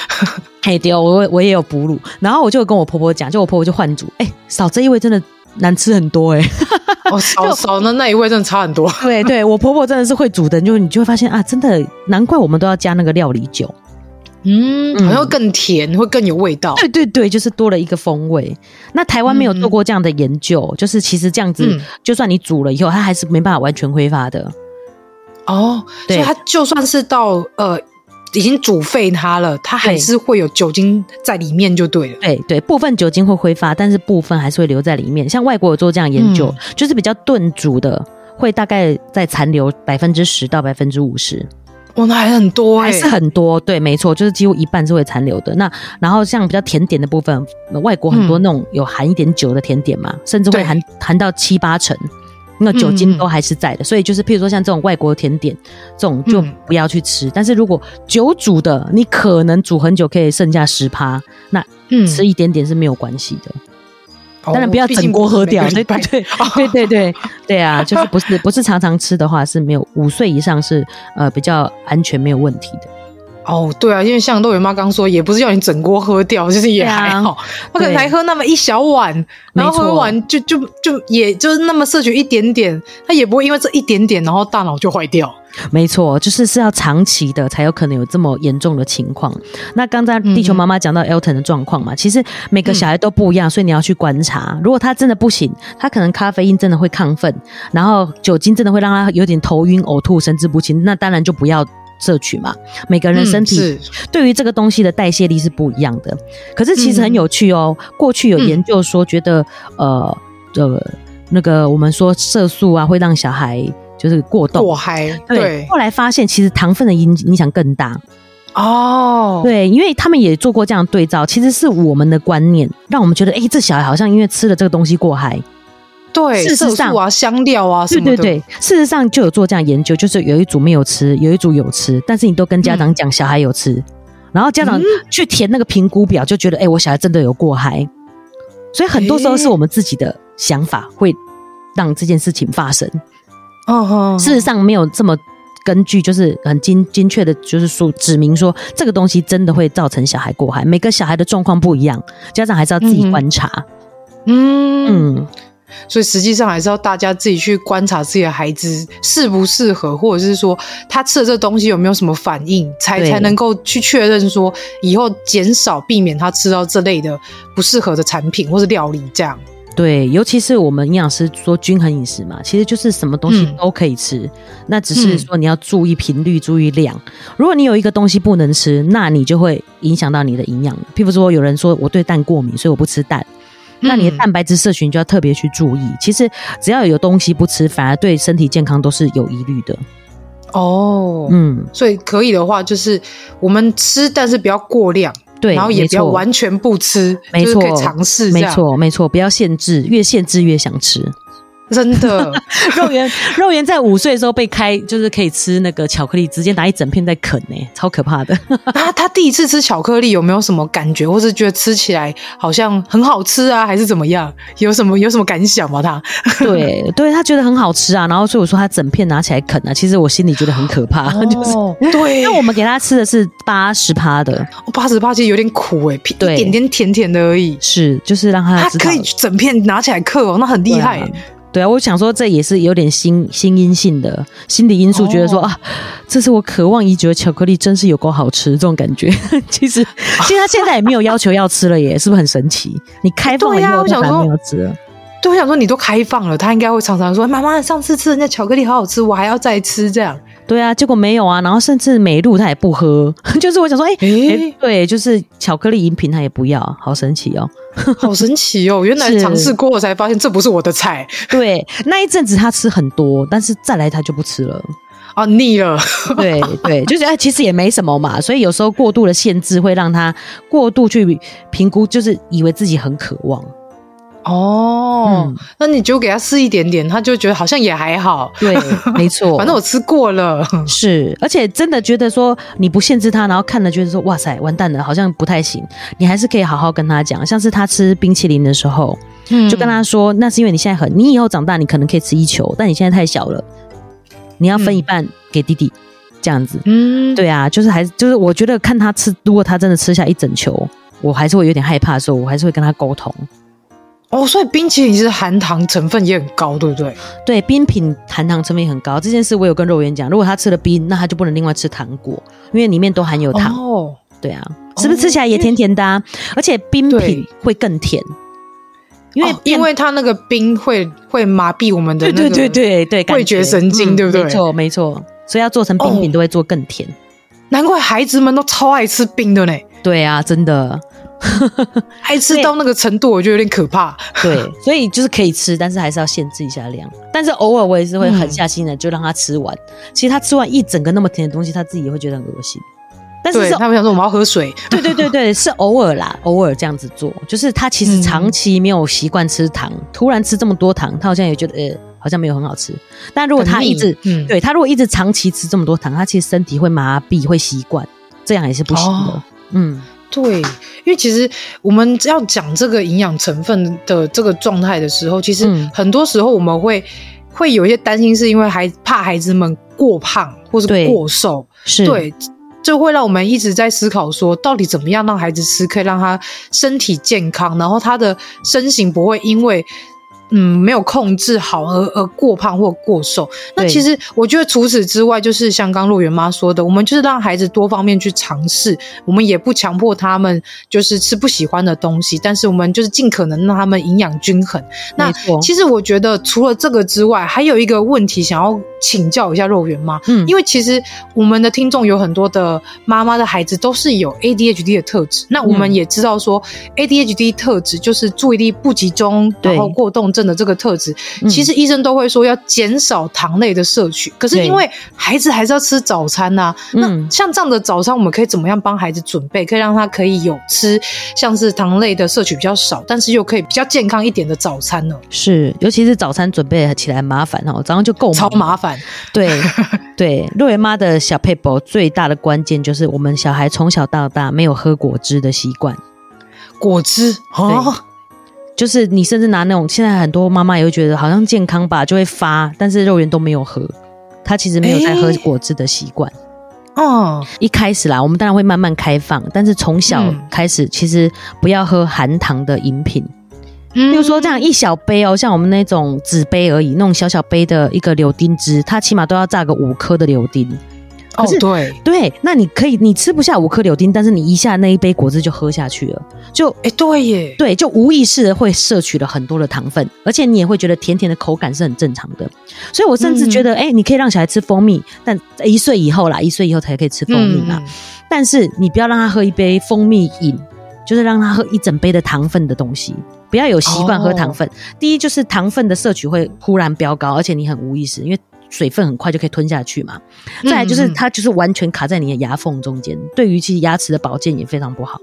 嘿，对，我我也有哺乳，然后我就跟我婆婆讲，就我婆婆就换煮，哎、欸，少这一味真的难吃很多、欸，哎，哦，少 少那那一位真的差很多。对对，我婆婆真的是会煮的，就你就会发现啊，真的难怪我们都要加那个料理酒。嗯，好像更甜，嗯、会更有味道。对对对，就是多了一个风味。那台湾没有做过这样的研究，嗯、就是其实这样子，嗯、就算你煮了以后，它还是没办法完全挥发的。哦，所以它就算是到呃已经煮沸它了，它还是会有酒精在里面，就对了。对对，部分酒精会挥发，但是部分还是会留在里面。像外国有做这样研究，嗯、就是比较炖煮的，会大概在残留百分之十到百分之五十。哇，那还很多哎、欸，还是很多，对，没错，就是几乎一半是会残留的。那然后像比较甜点的部分，外国很多那种有含一点酒的甜点嘛，嗯、甚至会含含到七八成，那酒精都还是在的。嗯、所以就是譬如说像这种外国甜点，这种就不要去吃。嗯、但是如果酒煮的，你可能煮很久可以剩下十趴，那吃一点点是没有关系的。当然不要整锅喝掉，对对对对对对对啊！就是不是不是常常吃的话是没有，五岁以上是呃比较安全没有问题的。哦，对啊，因为像豆圆妈刚说，也不是要你整锅喝掉，就是也还好，他可能才喝那么一小碗，然后喝完就就就也就是那么摄取一点点，他也不会因为这一点点然后大脑就坏掉。没错，就是是要长期的才有可能有这么严重的情况。那刚才地球妈妈讲到 Elton 的状况嘛，嗯、其实每个小孩都不一样，所以你要去观察。如果他真的不行，他可能咖啡因真的会亢奋，然后酒精真的会让他有点头晕、呕吐、神志不清，那当然就不要摄取嘛。每个人身体对于这个东西的代谢力是不一样的。可是其实很有趣哦，嗯、过去有研究说，觉得、嗯、呃呃那个我们说色素啊会让小孩。就是过动过嗨，对。对，后来发现其实糖分的影影响更大哦。对，因为他们也做过这样的对照，其实是我们的观念让我们觉得，哎、欸，这小孩好像因为吃了这个东西过嗨。对，事实上啊，香料啊对对对，事实上就有做这样研究，就是有一组没有吃，有一组有吃，但是你都跟家长讲小孩有吃，嗯、然后家长去填那个评估表，就觉得，哎、欸，我小孩真的有过嗨。所以很多时候是我们自己的想法会让这件事情发生。哦，事实上没有这么根据，就是很精精确的，就是说指明说这个东西真的会造成小孩过海。每个小孩的状况不一样，家长还是要自己观察。嗯嗯，所以实际上还是要大家自己去观察自己的孩子适不适合，或者是说他吃的这个东西有没有什么反应，才才能够去确认说以后减少避免他吃到这类的不适合的产品或是料理这样。对，尤其是我们营养师说均衡饮食嘛，其实就是什么东西都可以吃，嗯、那只是说你要注意频率、注意量。如果你有一个东西不能吃，那你就会影响到你的营养。譬如说，有人说我对蛋过敏，所以我不吃蛋，那你的蛋白质摄取就要特别去注意。其实只要有东西不吃，反而对身体健康都是有疑虑的。哦，嗯，所以可以的话，就是我们吃，但是不要过量。对，然后也不要完全不吃，没错，就是可以尝试，没错，没错，不要限制，越限制越想吃。真的，肉圆肉圆在五岁的时候被开，就是可以吃那个巧克力，直接拿一整片在啃呢，超可怕的。他 他第一次吃巧克力有没有什么感觉，或是觉得吃起来好像很好吃啊，还是怎么样？有什么有什么感想吗？他对 对，他觉得很好吃啊，然后所以我说他整片拿起来啃啊，其实我心里觉得很可怕，哦、就是对，因为我们给他吃的是八十趴的，八十趴其实有点苦哎，一点点甜甜的而已，是就是让他他可以整片拿起来嗑哦，那很厉害。对啊，我想说这也是有点心心因性的心理因素，觉得说、哦、啊，这是我渴望已久的巧克力，真是有够好吃这种感觉。其实，其实他现在也没有要求要吃了耶，是不是很神奇？你开放了以后，他还没有吃了。对，我想说你都开放了，他应该会常常说：“妈妈，上次吃的那巧克力好好吃，我还要再吃。”这样。对啊，结果没有啊，然后甚至美露他也不喝，就是我想说，哎、欸欸欸，对，就是巧克力饮品他也不要，好神奇哦，好神奇哦，原来尝试过我才发现这不是我的菜。对，那一阵子他吃很多，但是再来他就不吃了，啊，腻了。对对，就是哎其实也没什么嘛，所以有时候过度的限制会让他过度去评估，就是以为自己很渴望。哦、嗯，那你就给他试一点点，他就觉得好像也还好。对，没错，反正我吃过了。是，而且真的觉得说你不限制他，然后看了觉得说哇塞，完蛋了，好像不太行。你还是可以好好跟他讲，像是他吃冰淇淋的时候，嗯，就跟他说，那是因为你现在很，你以后长大你可能可以吃一球，但你现在太小了，你要分一半给弟弟，嗯、这样子。嗯，对啊，就是还是就是我觉得看他吃，如果他真的吃下一整球，我还是会有点害怕的时候，我还是会跟他沟通。哦，所以冰淇淋其实含糖成分也很高，对不对？对，冰品含糖成分也很高。这件事我有跟肉圆讲，如果他吃了冰，那他就不能另外吃糖果，因为里面都含有糖。哦，对啊，是不是吃起来也甜甜的啊？而且冰品会更甜，因为、哦、因为它那个冰会会麻痹我们的那个对对对对味觉神经，对不对？没错没错，所以要做成冰品都会做更甜。哦、难怪孩子们都超爱吃冰的呢。对啊，真的。爱吃到那个程度，我觉得有点可怕。对，所以就是可以吃，但是还是要限制一下量。但是偶尔我也是会狠下心的，就让他吃完。嗯、其实他吃完一整个那么甜的东西，他自己也会觉得很恶心。但是，是他们想说我们要喝水。对对对对，是偶尔啦，偶尔这样子做。就是他其实长期没有习惯吃糖，嗯，突然吃这么多糖，他好像也觉得呃，好像没有很好吃。但如果他一直，嗯，对他如果一直长期吃这么多糖，他其实身体会麻痹，会习惯，这样也是不行的。哦、嗯。对，因为其实我们要讲这个营养成分的这个状态的时候，其实很多时候我们会、嗯、会有一些担心，是因为孩怕孩子们过胖或是过瘦，是。对，就会让我们一直在思考说，到底怎么样让孩子吃可以让他身体健康，然后他的身形不会因为嗯没有控制好而而过胖或过瘦。那其实我觉得除此之外，就是像刚陆源妈说的，我们就是让孩子多方面去尝试，我们也不强迫他们就是吃不喜欢的东西，但是我们就是尽可能让他们营养均衡。那其实我觉得除了这个之外，还有一个问题想要请教一下肉圆妈，嗯，因为其实我们的听众有很多的妈妈的孩子都是有 ADHD 的特质，那我们也知道说 ADHD 特质就是注意力不集中，然后过动症的这个特质，其实医生都会说要减少糖类的摄取，可是因为孩子还是要吃早餐呐、啊，那像这样的早餐，我们可以怎么样帮孩子准备，可以让他可以有吃像是糖类的摄取比较少，但是又可以比较健康一点的早餐呢？是，尤其是早餐准备起来麻烦哦，早上就够超麻烦。对对，肉圆妈的小撇步最大的关键就是我们小孩从小到大没有喝果汁的习惯。果汁哦，就是你甚至拿那种，现在很多妈妈也会觉得好像健康吧，就会发，但是肉圆都没有喝，他其实没有在喝果汁的习惯。哦、欸，一开始啦，我们当然会慢慢开放，但是从小开始，其实不要喝含糖的饮品。比如说这样一小杯哦，像我们那种纸杯而已，那种小小杯的一个柳丁汁，它起码都要榨个五颗的柳丁。哦，对对，那你可以，你吃不下五颗柳丁，但是你一下那一杯果汁就喝下去了，就哎，对耶，对，就无意识的会摄取了很多的糖分，而且你也会觉得甜甜的口感是很正常的。所以我甚至觉得，哎、嗯，你可以让小孩吃蜂蜜，但一岁以后啦，一岁以后才可以吃蜂蜜嘛。嗯、但是你不要让他喝一杯蜂蜜饮，就是让他喝一整杯的糖分的东西。不要有习惯喝糖分。哦、第一就是糖分的摄取会忽然飙高，而且你很无意识，因为水分很快就可以吞下去嘛。嗯、再来就是它就是完全卡在你的牙缝中间，对于其实牙齿的保健也非常不好。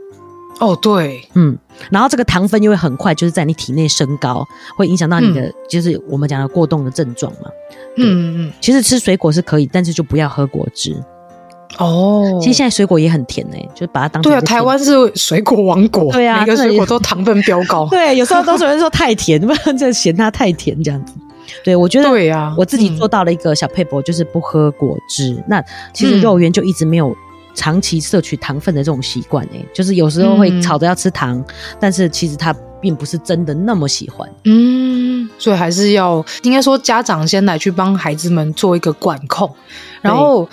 哦，对，嗯，然后这个糖分又会很快就是在你体内升高，会影响到你的、嗯、就是我们讲的过动的症状嘛。嗯嗯，其实吃水果是可以，但是就不要喝果汁。哦，其实现在水果也很甜诶、欸，就把它当成。对啊，台湾是水果王国，对啊，每个水果都糖分飙高。对，有时候都有人说太甜，不然就嫌它太甜这样子。对，我觉得对啊，我自己做到了一个小配博，就是不喝果汁。嗯、那其实肉圆就一直没有长期摄取糖分的这种习惯诶，就是有时候会吵着要吃糖，嗯、但是其实他并不是真的那么喜欢。嗯，所以还是要应该说家长先来去帮孩子们做一个管控，然后。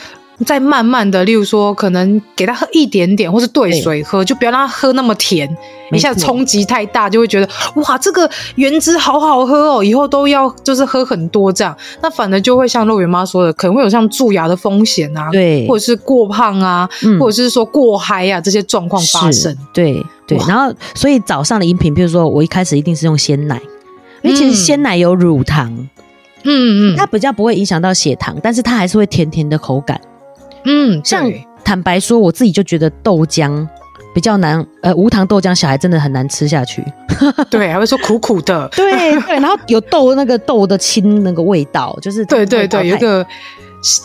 再慢慢的，例如说，可能给他喝一点点，或是兑水喝，就不要让他喝那么甜，一下子冲击太大，就会觉得哇，这个原汁好好喝哦，以后都要就是喝很多这样，那反而就会像肉圆妈说的，可能会有像蛀牙的风险啊，对，或者是过胖啊，嗯、或者是说过嗨啊这些状况发生，对对，然后所以早上的饮品，比如说我一开始一定是用鲜奶，因为其实鲜奶有乳糖，嗯嗯，它比较不会影响到血糖，但是它还是会甜甜的口感。嗯，像坦白说，我自己就觉得豆浆比较难，呃，无糖豆浆小孩真的很难吃下去。对，还会说苦苦的。对对，然后有豆那个豆的清那个味道，就是对对对，有一个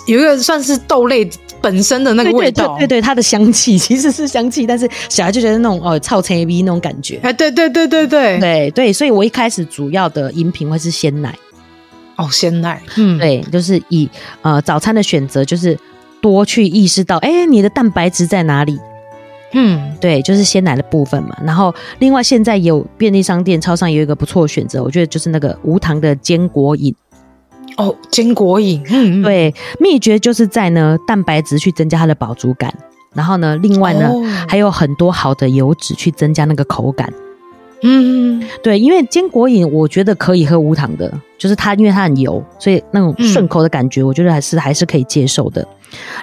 有一个算是豆类本身的那个味道，对对，它的香气其实是香气，但是小孩就觉得那种哦，臭青逼那种感觉。哎，对对对对对对对，所以我一开始主要的饮品会是鲜奶。哦，鲜奶，嗯，对，就是以呃早餐的选择就是。多去意识到，哎、欸，你的蛋白质在哪里？嗯，对，就是鲜奶的部分嘛。然后，另外现在有便利商店、超商有一个不错的选择，我觉得就是那个无糖的坚果饮。哦，坚果饮，嗯，对，秘诀就是在呢蛋白质去增加它的饱足感，然后呢，另外呢、哦、还有很多好的油脂去增加那个口感。嗯，对，因为坚果饮我觉得可以喝无糖的，就是它因为它很油，所以那种顺口的感觉，我觉得还是、嗯、还是可以接受的。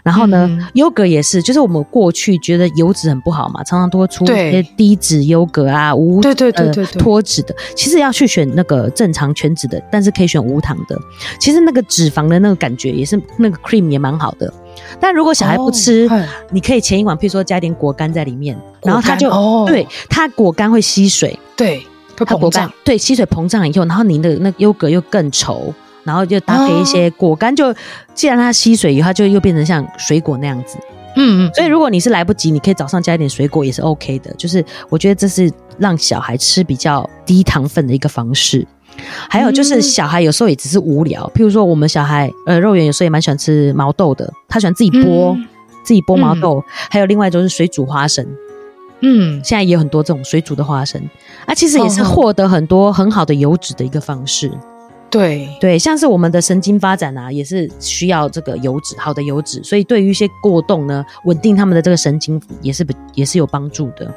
然后呢，优格也是，就是我们过去觉得油脂很不好嘛，常常都会出一些低脂优格啊，无对对对对脱脂的。其实要去选那个正常全脂的，但是可以选无糖的。其实那个脂肪的那个感觉也是那个 cream 也蛮好的。但如果小孩不吃，你可以前一晚，譬如说加点果干在里面，然后他就对它果干会吸水，对它果干对吸水膨胀以后，然后您的那个优格又更稠。然后就搭配一些果干，就既然它吸水以后，它就又变成像水果那样子。嗯嗯。所以如果你是来不及，你可以早上加一点水果也是 OK 的。就是我觉得这是让小孩吃比较低糖分的一个方式。还有就是小孩有时候也只是无聊，譬如说我们小孩呃肉圆有时候也蛮喜欢吃毛豆的，他喜欢自己剥自己剥毛豆。还有另外就是水煮花生。嗯，现在也有很多这种水煮的花生，啊，其实也是获得很多很好的油脂的一个方式。对对，像是我们的神经发展啊，也是需要这个油脂，好的油脂，所以对于一些过动呢，稳定他们的这个神经也是也是有帮助的。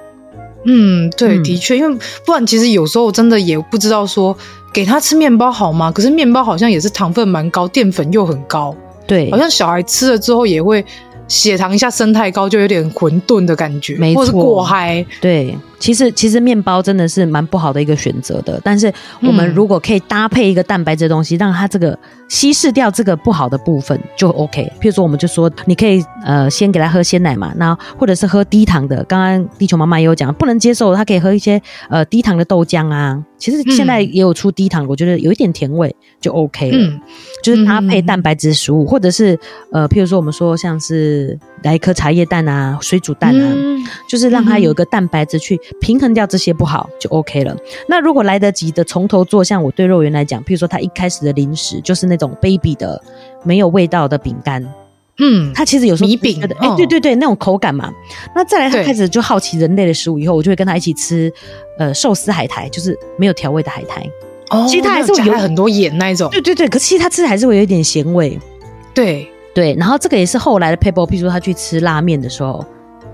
嗯，对，的确，因为不然其实有时候真的也不知道说给他吃面包好吗？可是面包好像也是糖分蛮高，淀粉又很高，对，好像小孩吃了之后也会。血糖一下升太高，就有点混沌的感觉，没错，或是过嗨。对，其实其实面包真的是蛮不好的一个选择的。但是我们如果可以搭配一个蛋白质的东西，嗯、让它这个稀释掉这个不好的部分，就 OK。譬如说，我们就说你可以呃先给他喝鲜奶嘛，那或者是喝低糖的。刚刚地球妈妈也有讲，不能接受他可以喝一些呃低糖的豆浆啊。其实现在也有出低糖，我觉得有一点甜味就 OK 了。嗯就是搭配蛋白质食物，嗯、或者是呃，譬如说我们说像是来一颗茶叶蛋啊、水煮蛋啊，嗯、就是让它有一个蛋白质去平衡掉这些不好，就 OK 了。那如果来得及的，从头做，像我对肉圆来讲，譬如说它一开始的零食就是那种 baby 的没有味道的饼干，嗯，他其实有时候米饼的，哎、欸，对对对，那种口感嘛。那再来，他开始就好奇人类的食物以后，我就会跟他一起吃呃寿司海苔，就是没有调味的海苔。哦其实他还是会有很多盐那一种，对对对。可是其实他吃还是会有一点咸味，对对。然后这个也是后来的 paper，，譬如说他去吃拉面的时候，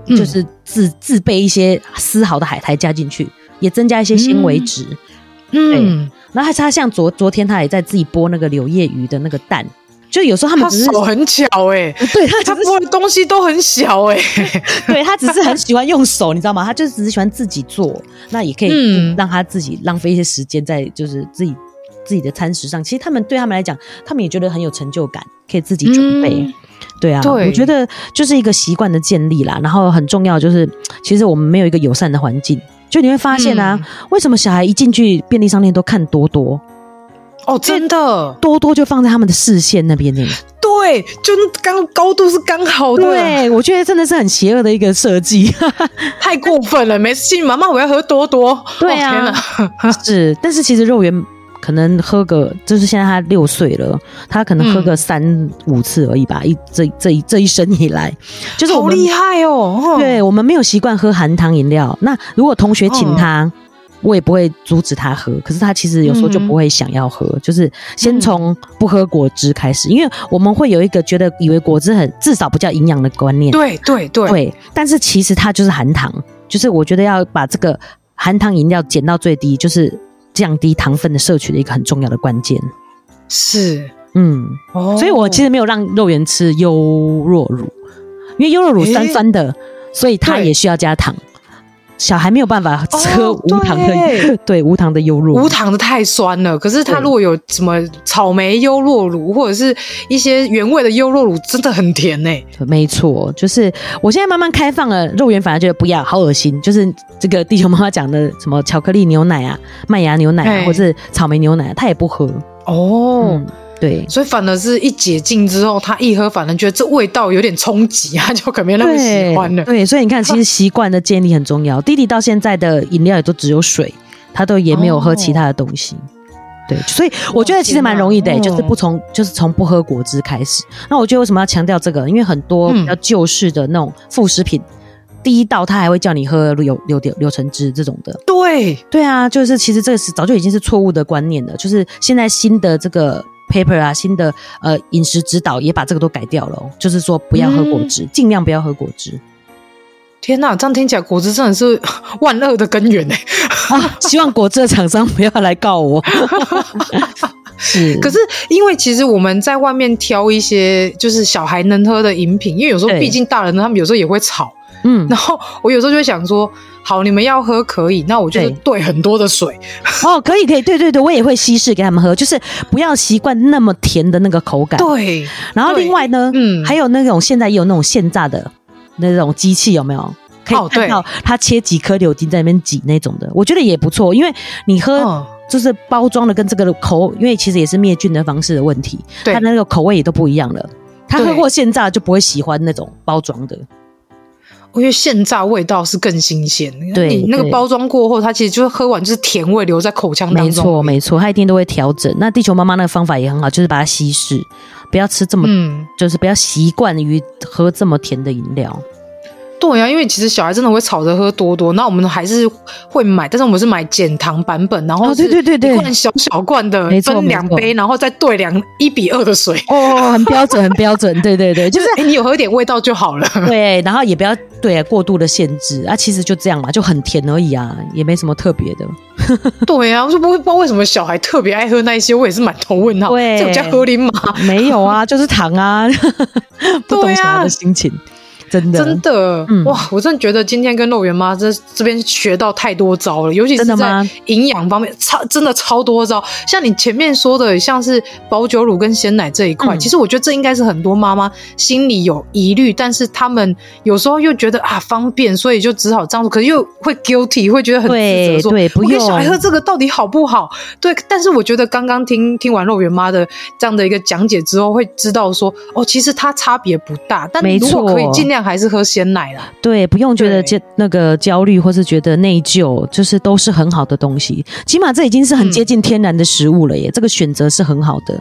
嗯、就是自自备一些丝毫的海苔加进去，也增加一些纤维质。嗯，然后还是他像昨昨天他也在自己剥那个柳叶鱼的那个蛋。就有时候他们只是手很巧哎、欸，对他他摸的东西都很小哎、欸，对他只是很喜欢用手，你知道吗？他就只是喜欢自己做，那也可以让他自己浪费一些时间在就是自己自己的餐食上。其实他们对他们来讲，他们也觉得很有成就感，可以自己准备。嗯、对啊，对，我觉得就是一个习惯的建立啦。然后很重要就是，其实我们没有一个友善的环境，就你会发现啊，嗯、为什么小孩一进去便利商店都看多多？哦，真的，多多就放在他们的视线那边呢。对，就刚高度是刚好的。对，我觉得真的是很邪恶的一个设计，太过分了。每次进妈妈，我要喝多多。对啊，是，但是其实肉圆可能喝个，就是现在他六岁了，他可能喝个三、嗯、五次而已吧。一这这一这一生以来，就是好厉害哦。对，我们没有习惯喝含糖饮料。那如果同学请他。哦我也不会阻止他喝，可是他其实有时候就不会想要喝，嗯、就是先从不喝果汁开始，因为我们会有一个觉得以为果汁很至少不叫营养的观念。对对对，对，但是其实它就是含糖，就是我觉得要把这个含糖饮料减到最低，就是降低糖分的摄取的一个很重要的关键。是，嗯，哦，所以我其实没有让肉圆吃优酪乳，因为优酪乳酸酸的，欸、所以它也需要加糖。小孩没有办法喝无糖的，哦、对，对无糖的优酪乳，无糖的太酸了。可是他如果有什么草莓优酪乳，或者是一些原味的优酪乳，真的很甜呢。没错，就是我现在慢慢开放了，肉圆反而觉得不要，好恶心。就是这个地球妈妈讲的什么巧克力牛奶啊、麦芽牛奶啊，或者是草莓牛奶，他也不喝哦。嗯对，所以反而是一解禁之后，他一喝，反而觉得这味道有点冲击，他就可能没那么喜欢了。对，所以你看，其实习惯的建立很重要。弟弟到现在的饮料也都只有水，他都也没有喝其他的东西。哦、对，所以我觉得其实蛮容易的，就是不从，就是从不喝果汁开始。那我觉得为什么要强调这个？因为很多比较旧式的那种副食品，嗯、第一道他还会叫你喝柳柳柳橙汁这种的。对，对啊，就是其实这个是早就已经是错误的观念了。就是现在新的这个。Paper 啊，新的呃饮食指导也把这个都改掉了，就是说不要喝果汁，尽、嗯、量不要喝果汁。天哪，这样听起来果汁真的是 万恶的根源呢、啊。希望果汁的厂商不要来告我。是，可是因为其实我们在外面挑一些就是小孩能喝的饮品，因为有时候毕竟大人他们有时候也会吵。嗯，然后我有时候就会想说，好，你们要喝可以，那我就兑很多的水。哦，可以，可以，对对对，我也会稀释给他们喝，就是不要习惯那么甜的那个口感。对，然后另外呢，嗯，还有那种现在也有那种现榨的那种机器，有没有？可以看到它切几颗柳丁在那边挤那种的，我觉得也不错，因为你喝就是包装的跟这个口，因为其实也是灭菌的方式的问题，它的那个口味也都不一样了。他喝过现榨就不会喜欢那种包装的。因为现榨味道是更新鲜，对，你那个包装过后，它其实就是喝完就是甜味留在口腔当中。没错，没错，它一定都会调整。那地球妈妈那个方法也很好，就是把它稀释，不要吃这么，嗯，就是不要习惯于喝这么甜的饮料。对呀、啊，因为其实小孩真的会吵着喝多多，那我们还是会买，但是我们是买减糖版本，然后对对对对，一罐小小罐的，分两杯，然后再兑两一比二的水，哦，很标准，很标准，对对对，就是哎，你有喝一点味道就好了，对，然后也不要对、啊、过度的限制啊，其实就这样嘛，就很甜而已啊，也没什么特别的。对啊，我就不会不知道为什么小孩特别爱喝那一些，我也是满头问号。对，这有加喝啉吗？没有啊，就是糖啊，不懂小孩的心情。真的，真的，嗯、哇！我真的觉得今天跟肉圆妈这这边学到太多招了，尤其是在营养方面，超真的超多招。像你前面说的，像是保酒乳跟鲜奶这一块，嗯、其实我觉得这应该是很多妈妈心里有疑虑，但是他们有时候又觉得啊方便，所以就只好这样做，可是又会 guilty，会觉得很自责，说对，不用，我给小孩喝这个到底好不好？对，但是我觉得刚刚听听完肉圆妈的这样的一个讲解之后，会知道说哦，其实它差别不大，但如果可以尽量。还是喝鲜奶啦，对，不用觉得焦那个焦虑，或是觉得内疚，就是都是很好的东西。起码这已经是很接近天然的食物了耶，嗯、这个选择是很好的。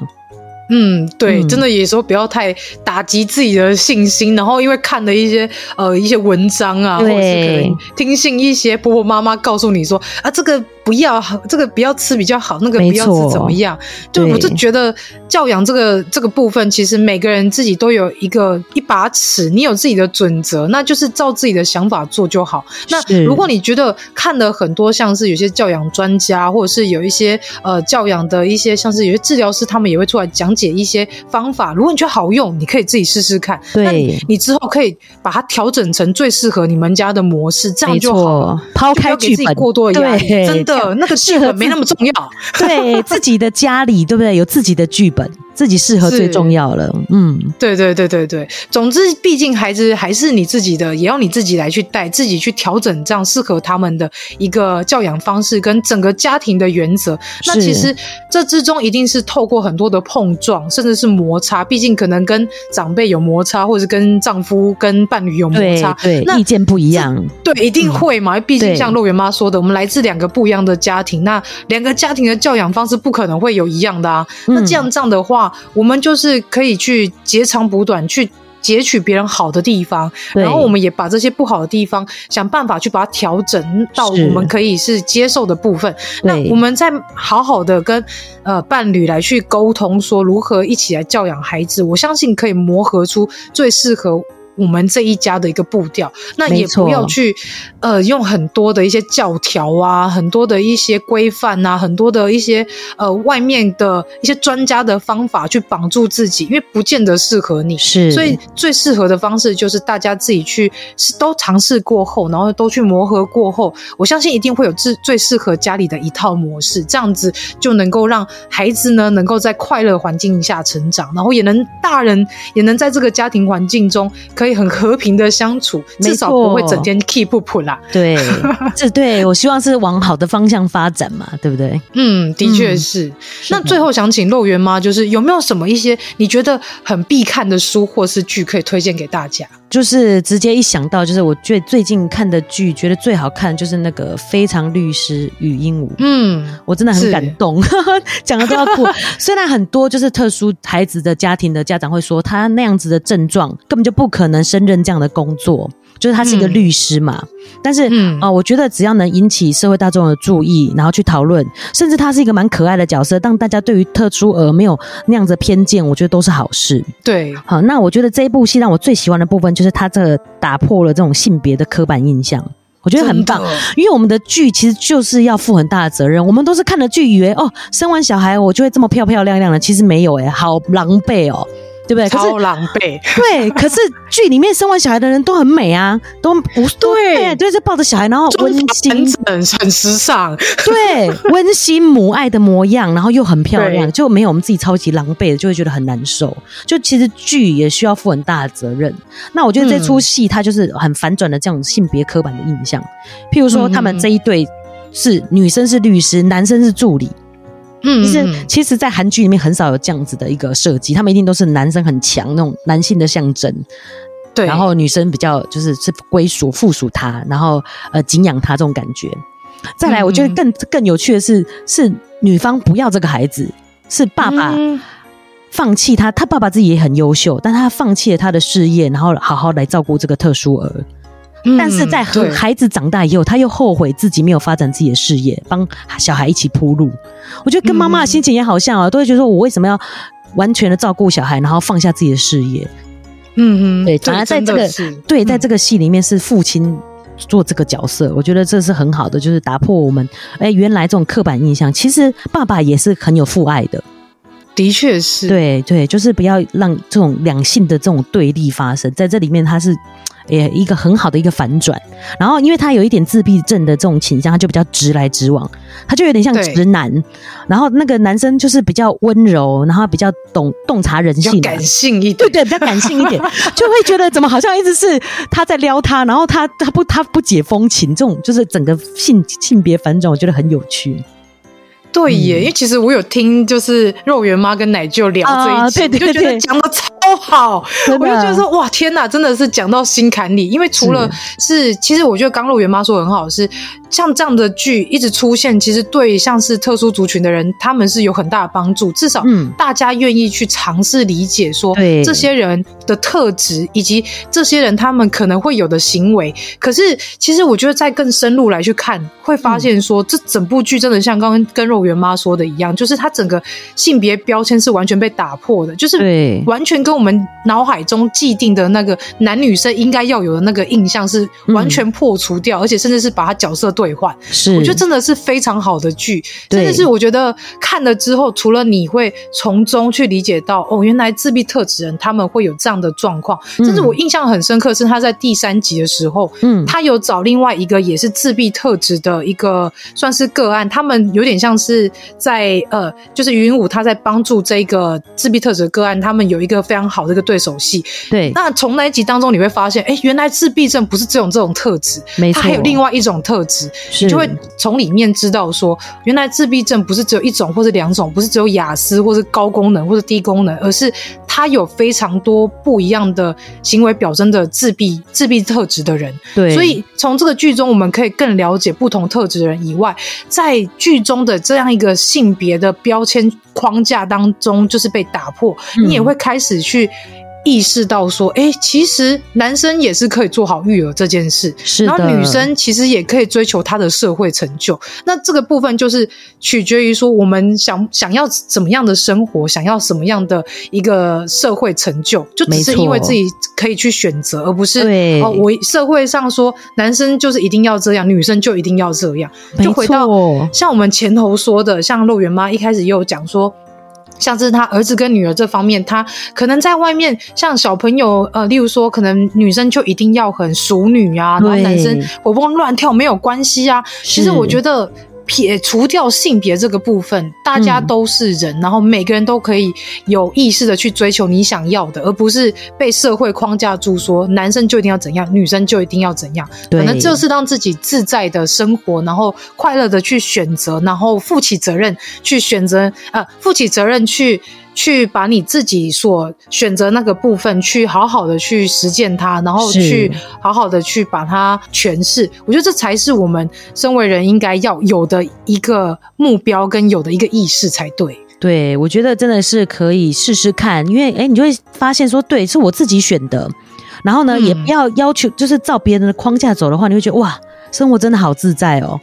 嗯，对，真的有时候不要太打击自己的信心，然后因为看了一些呃一些文章啊，或者是可能听信一些婆婆妈妈告诉你说啊这个。不要这个不要吃比较好，那个不要吃怎么样？对，我就觉得教养这个这个部分，其实每个人自己都有一个一把尺，你有自己的准则，那就是照自己的想法做就好。那如果你觉得看了很多像是有些教养专家，或者是有一些呃教养的一些像是有些治疗师，他们也会出来讲解一些方法。如果你觉得好用，你可以自己试试看。对，那你之后可以把它调整成最适合你们家的模式，这样就好。抛开剧本，过多的压力，真的。那个剧本没那么重要，对自己的家里，对不对？有自己的剧本。自己适合最重要了，嗯，对对对对对。总之，毕竟孩子还是你自己的，也要你自己来去带，自己去调整这样适合他们的一个教养方式跟整个家庭的原则。那其实这之中一定是透过很多的碰撞，甚至是摩擦。毕竟可能跟长辈有摩擦，或者是跟丈夫、跟伴侣有摩擦，对，对那意见不一样，对，一定会嘛。毕、嗯、竟像肉圆妈说的，我们来自两个不一样的家庭，那两个家庭的教养方式不可能会有一样的啊。嗯、那这样这样的话。我们就是可以去截长补短，去截取别人好的地方，然后我们也把这些不好的地方想办法去把它调整到我们可以是接受的部分。那我们再好好的跟呃伴侣来去沟通，说如何一起来教养孩子，我相信可以磨合出最适合。我们这一家的一个步调，那也不要去，呃，用很多的一些教条啊，很多的一些规范啊，很多的一些呃外面的一些专家的方法去绑住自己，因为不见得适合你。是，所以最适合的方式就是大家自己去都尝试过后，然后都去磨合过后，我相信一定会有最最适合家里的一套模式，这样子就能够让孩子呢能够在快乐环境下成长，然后也能大人也能在这个家庭环境中可以。很和平的相处，至少不会整天 keep up 啦。对，这对我希望是往好的方向发展嘛，对不对？嗯，的确是。嗯、那最后想请肉圆妈，就是有没有什么一些你觉得很必看的书或是剧可以推荐给大家？就是直接一想到，就是我最最近看的剧，觉得最好看就是那个《非常律师与鹦鹉》。嗯，我真的很感动，讲的都要哭。虽然很多就是特殊孩子的家庭的家长会说，他那样子的症状根本就不可能胜任这样的工作。就是他是一个律师嘛，嗯、但是啊、嗯呃，我觉得只要能引起社会大众的注意，然后去讨论，甚至他是一个蛮可爱的角色，让大家对于特殊儿没有那样子的偏见，我觉得都是好事。对，好，那我觉得这一部戏让我最喜欢的部分就是他这个打破了这种性别的刻板印象，我觉得很棒。因为我们的剧其实就是要负很大的责任，我们都是看了剧以为哦，生完小孩我就会这么漂漂亮亮的，其实没有诶、欸，好狼狈哦。对不对？超狼狈。对，可是剧里面生完小孩的人都很美啊，都不对，就是抱着小孩，然后温馨，很很时尚。对，温馨母爱的模样，然后又很漂亮，对就没有我们自己超级狼狈的，就会觉得很难受。就其实剧也需要负很大的责任。那我觉得这出戏它就是很反转的这种性别刻板的印象。譬如说，他们这一对是女生是律师，男生是助理。嗯，其实其实，在韩剧里面很少有这样子的一个设计，他们一定都是男生很强那种男性的象征，对，然后女生比较就是是归属附属他，然后呃敬仰他这种感觉。再来，我觉得更更有趣的是，是女方不要这个孩子，是爸爸放弃他，他爸爸自己也很优秀，但他放弃了他的事业，然后好好来照顾这个特殊儿。但是在和孩子长大以后，他又后悔自己没有发展自己的事业，帮小孩一起铺路。我觉得跟妈妈的心情也好像啊，嗯、都会觉得说我为什么要完全的照顾小孩，然后放下自己的事业？嗯嗯，对，反而在这个对，在这个戏里面是父亲做这个角色，嗯、我觉得这是很好的，就是打破我们哎、欸、原来这种刻板印象，其实爸爸也是很有父爱的。的确是，对对，就是不要让这种两性的这种对立发生，在这里面他是。也一个很好的一个反转，然后因为他有一点自闭症的这种倾向，他就比较直来直往，他就有点像直男。然后那个男生就是比较温柔，然后比较懂洞察人性，感性一点，对对，比较感性一点，就会觉得怎么好像一直是他在撩他，然后他他不他不解风情，这种就是整个性性别反转，我觉得很有趣。对耶，嗯、因为其实我有听，就是肉圆妈跟奶舅聊这一集，啊、对对对，就觉得讲的超好，的我就觉得说哇天哪，真的是讲到心坎里。因为除了是，是其实我觉得刚肉圆妈说的很好是。像这样的剧一直出现，其实对像是特殊族群的人，他们是有很大的帮助。至少，大家愿意去尝试理解说，这些人的特质以及这些人他们可能会有的行为。可是，其实我觉得再更深入来去看，会发现说，这整部剧真的像刚刚跟肉圆妈说的一样，就是它整个性别标签是完全被打破的，就是完全跟我们脑海中既定的那个男女生应该要有的那个印象是完全破除掉，而且甚至是把他角色。兑换。是，我觉得真的是非常好的剧，真的是我觉得看了之后，除了你会从中去理解到哦，原来自闭特质人他们会有这样的状况，甚至我印象很深刻是他在第三集的时候，嗯，他有找另外一个也是自闭特质的一个算是个案，他们有点像是在呃，就是云武他在帮助这个自闭特质的个案，他们有一个非常好的一个对手戏，对。那从那一集当中你会发现，哎，原来自闭症不是只有这种特质，没错，他还有另外一种特质。是你就会从里面知道说，原来自闭症不是只有一种或者两种，不是只有雅思或是高功能或者低功能，而是他有非常多不一样的行为表征的自闭自闭特质的人。对，所以从这个剧中，我们可以更了解不同特质的人以外，在剧中的这样一个性别的标签框架当中，就是被打破，嗯、你也会开始去。意识到说，哎、欸，其实男生也是可以做好育儿这件事，是。然后女生其实也可以追求她的社会成就。那这个部分就是取决于说，我们想想要怎么样的生活，想要什么样的一个社会成就，就只是因为自己可以去选择，而不是哦，我社会上说男生就是一定要这样，女生就一定要这样。就回到像我们前头说的，像肉圆妈一开始也有讲说。像是他儿子跟女儿这方面，他可能在外面，像小朋友，呃，例如说，可能女生就一定要很淑女啊，然后男生活蹦乱跳没有关系啊。其实我觉得。撇除掉性别这个部分，大家都是人，嗯、然后每个人都可以有意识的去追求你想要的，而不是被社会框架住说男生就一定要怎样，女生就一定要怎样。对，可能就是让自己自在的生活，然后快乐的去选择，然后负起责任去选择，呃，负起责任去。去把你自己所选择那个部分，去好好的去实践它，然后去好好的去把它诠释。我觉得这才是我们身为人应该要有的一个目标，跟有的一个意识才对。对，我觉得真的是可以试试看，因为诶，你就会发现说，对，是我自己选的。然后呢，嗯、也不要要求，就是照别人的框架走的话，你会觉得哇，生活真的好自在哦，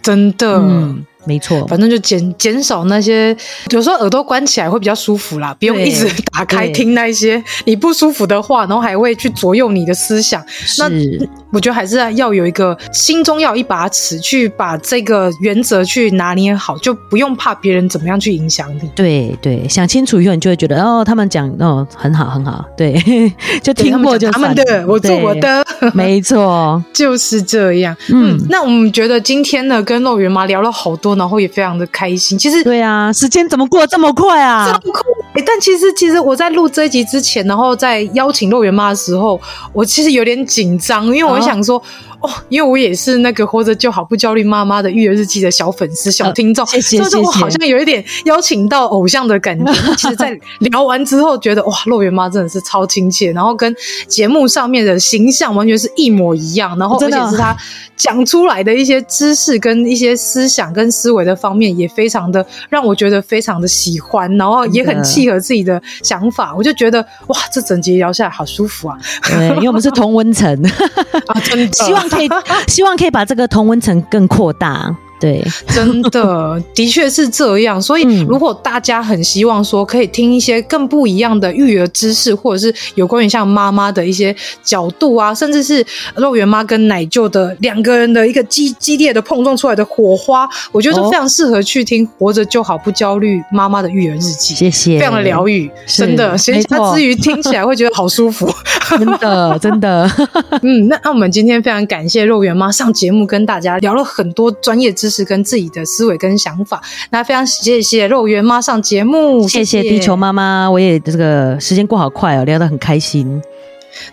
真的。嗯没错，反正就减减少那些，有时候耳朵关起来会比较舒服啦，不用一直打开听那些你不舒服的话，然后还会去左右你的思想。是那我觉得还是要有一个心中要有一把尺，去把这个原则去拿捏好，就不用怕别人怎么样去影响你。对对，想清楚以后，你就会觉得哦，他们讲哦很好很好，对，就听过就他们，的，我做我的，没错，就是这样。嗯，嗯，那我们觉得今天呢，跟肉圆妈聊了好多。然后也非常的开心。其实，对啊，时间怎么过得这么快啊？这么快！但其实，其实我在录这一集之前，然后在邀请肉圆妈的时候，我其实有点紧张，因为我想说。哦哦，因为我也是那个活着就好不焦虑妈妈的育儿日记的小粉丝、小听众，谢谢谢谢。我好像有一点邀请到偶像的感觉。其实，在聊完之后，觉得哇，洛元妈真的是超亲切，然后跟节目上面的形象完全是一模一样，然后而且是她讲出来的一些知识跟一些思想跟思维的方面，也非常的让我觉得非常的喜欢，然后也很契合自己的想法。我就觉得哇，这整集聊下来好舒服啊！对，因为我们是同温层，啊，真的 希望可以，希望可以把这个同温层更扩大。对，真的 的确是这样。所以，如果大家很希望说可以听一些更不一样的育儿知识，或者是有关于像妈妈的一些角度啊，甚至是肉圆妈跟奶舅的两个人的一个激激烈的碰撞出来的火花，我觉得都非常适合去听《活着就好不焦虑妈妈的育儿日记》。谢谢，非常的疗愈，真的。所以它之余听起来会觉得好舒服，真 的真的。嗯，那那我们今天非常感谢肉圆妈上节目跟大家聊了很多专业知识。是跟自己的思维跟想法，那非常谢谢肉圆妈上节目，谢谢地球妈妈，我也这个时间过好快哦，聊得很开心，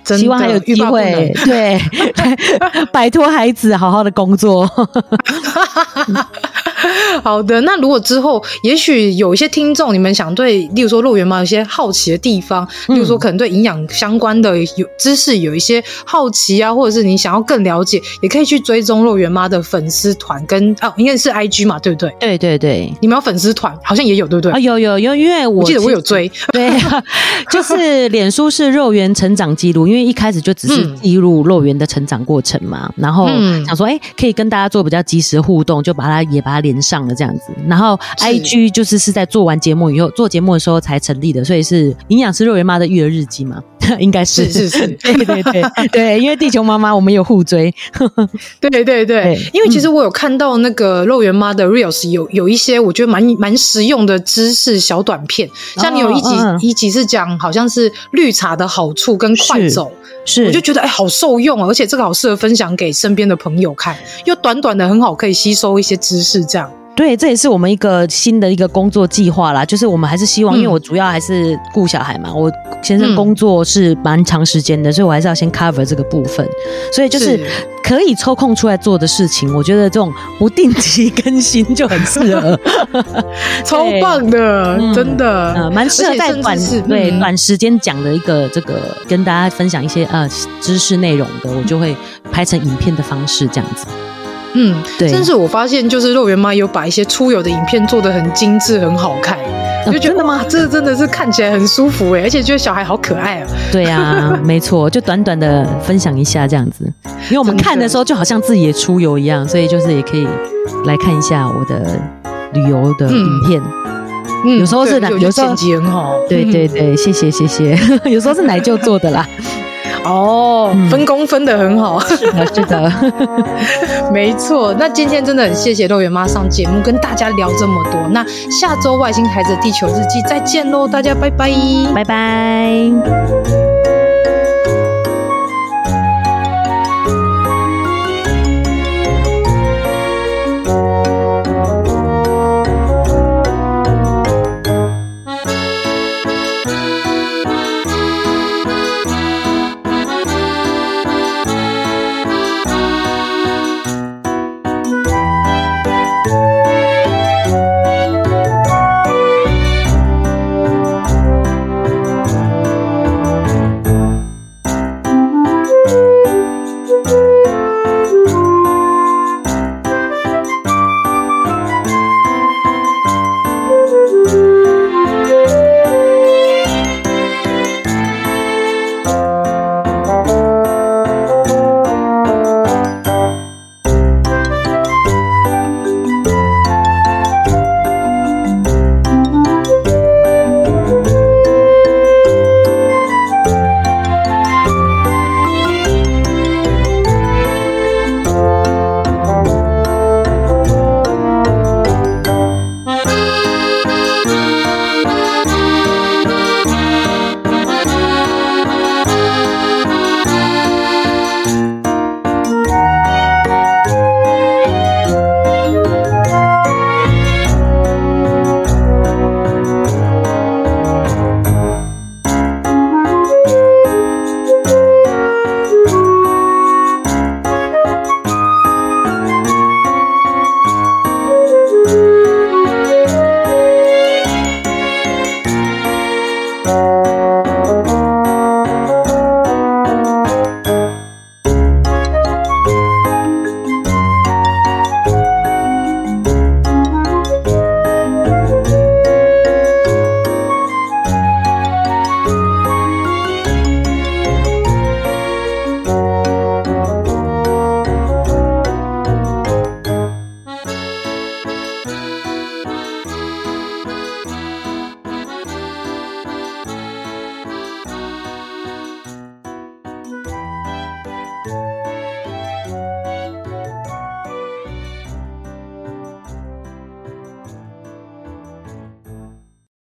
希望还有机会对 摆脱孩子，好好的工作。好的，那如果之后也许有一些听众，你们想对，例如说肉圆妈有些好奇的地方，例如说可能对营养相关的有知识有一些好奇啊，或者是你想要更了解，也可以去追踪肉圆妈的粉丝团跟哦，应该是 IG 嘛，对不对？对对对，你们有粉丝团，好像也有，对不对？啊，有有有，因为我，我记得我有追，对，就是脸书是肉圆成长记录，因为一开始就只是记录肉圆的成长过程嘛，然后想说，哎，可以跟大家做比较及时的互动，就把它也把它连上了这样子，然后 I G 就是是在做完节目以后做节目的时候才成立的，所以是营养师肉圆妈的育儿日记嘛，应该是。是是是，对对 对。对，因为地球妈妈我们有互追，对对对。对，因为其实我有看到那个肉圆妈的 Reels 有有一些我觉得蛮蛮实用的知识小短片，像你有一集、哦、一集是讲好像是绿茶的好处跟快走，是，是我就觉得哎好受用，而且这个好适合分享给身边的朋友看，又短短的很好可以吸收一些知识这样。对，这也是我们一个新的一个工作计划啦。就是我们还是希望，因为我主要还是顾小孩嘛，我先生工作是蛮长时间的，所以我还是要先 cover 这个部分。所以就是可以抽空出来做的事情，我觉得这种不定期更新就很适合，超棒的，真的，嗯，蛮适合在短对短时间讲的一个这个跟大家分享一些呃知识内容的，我就会拍成影片的方式这样子。嗯，对，甚至我发现，就是肉圆妈有把一些出游的影片做的很精致、很好看，我就觉得哇，这真的是看起来很舒服哎，而且觉得小孩好可爱啊。对啊，没错，就短短的分享一下这样子，因为我们看的时候就好像自己也出游一样，所以就是也可以来看一下我的旅游的影片。嗯，有时候是奶，有时候剪辑很好。对对对，谢谢谢谢，有时候是奶舅做的啦。哦，分工分的很好，是的，是的，没错。那今天真的很谢谢肉圆妈上节目跟大家聊这么多。那下周外星孩子的地球日记再见喽，大家拜拜，拜拜。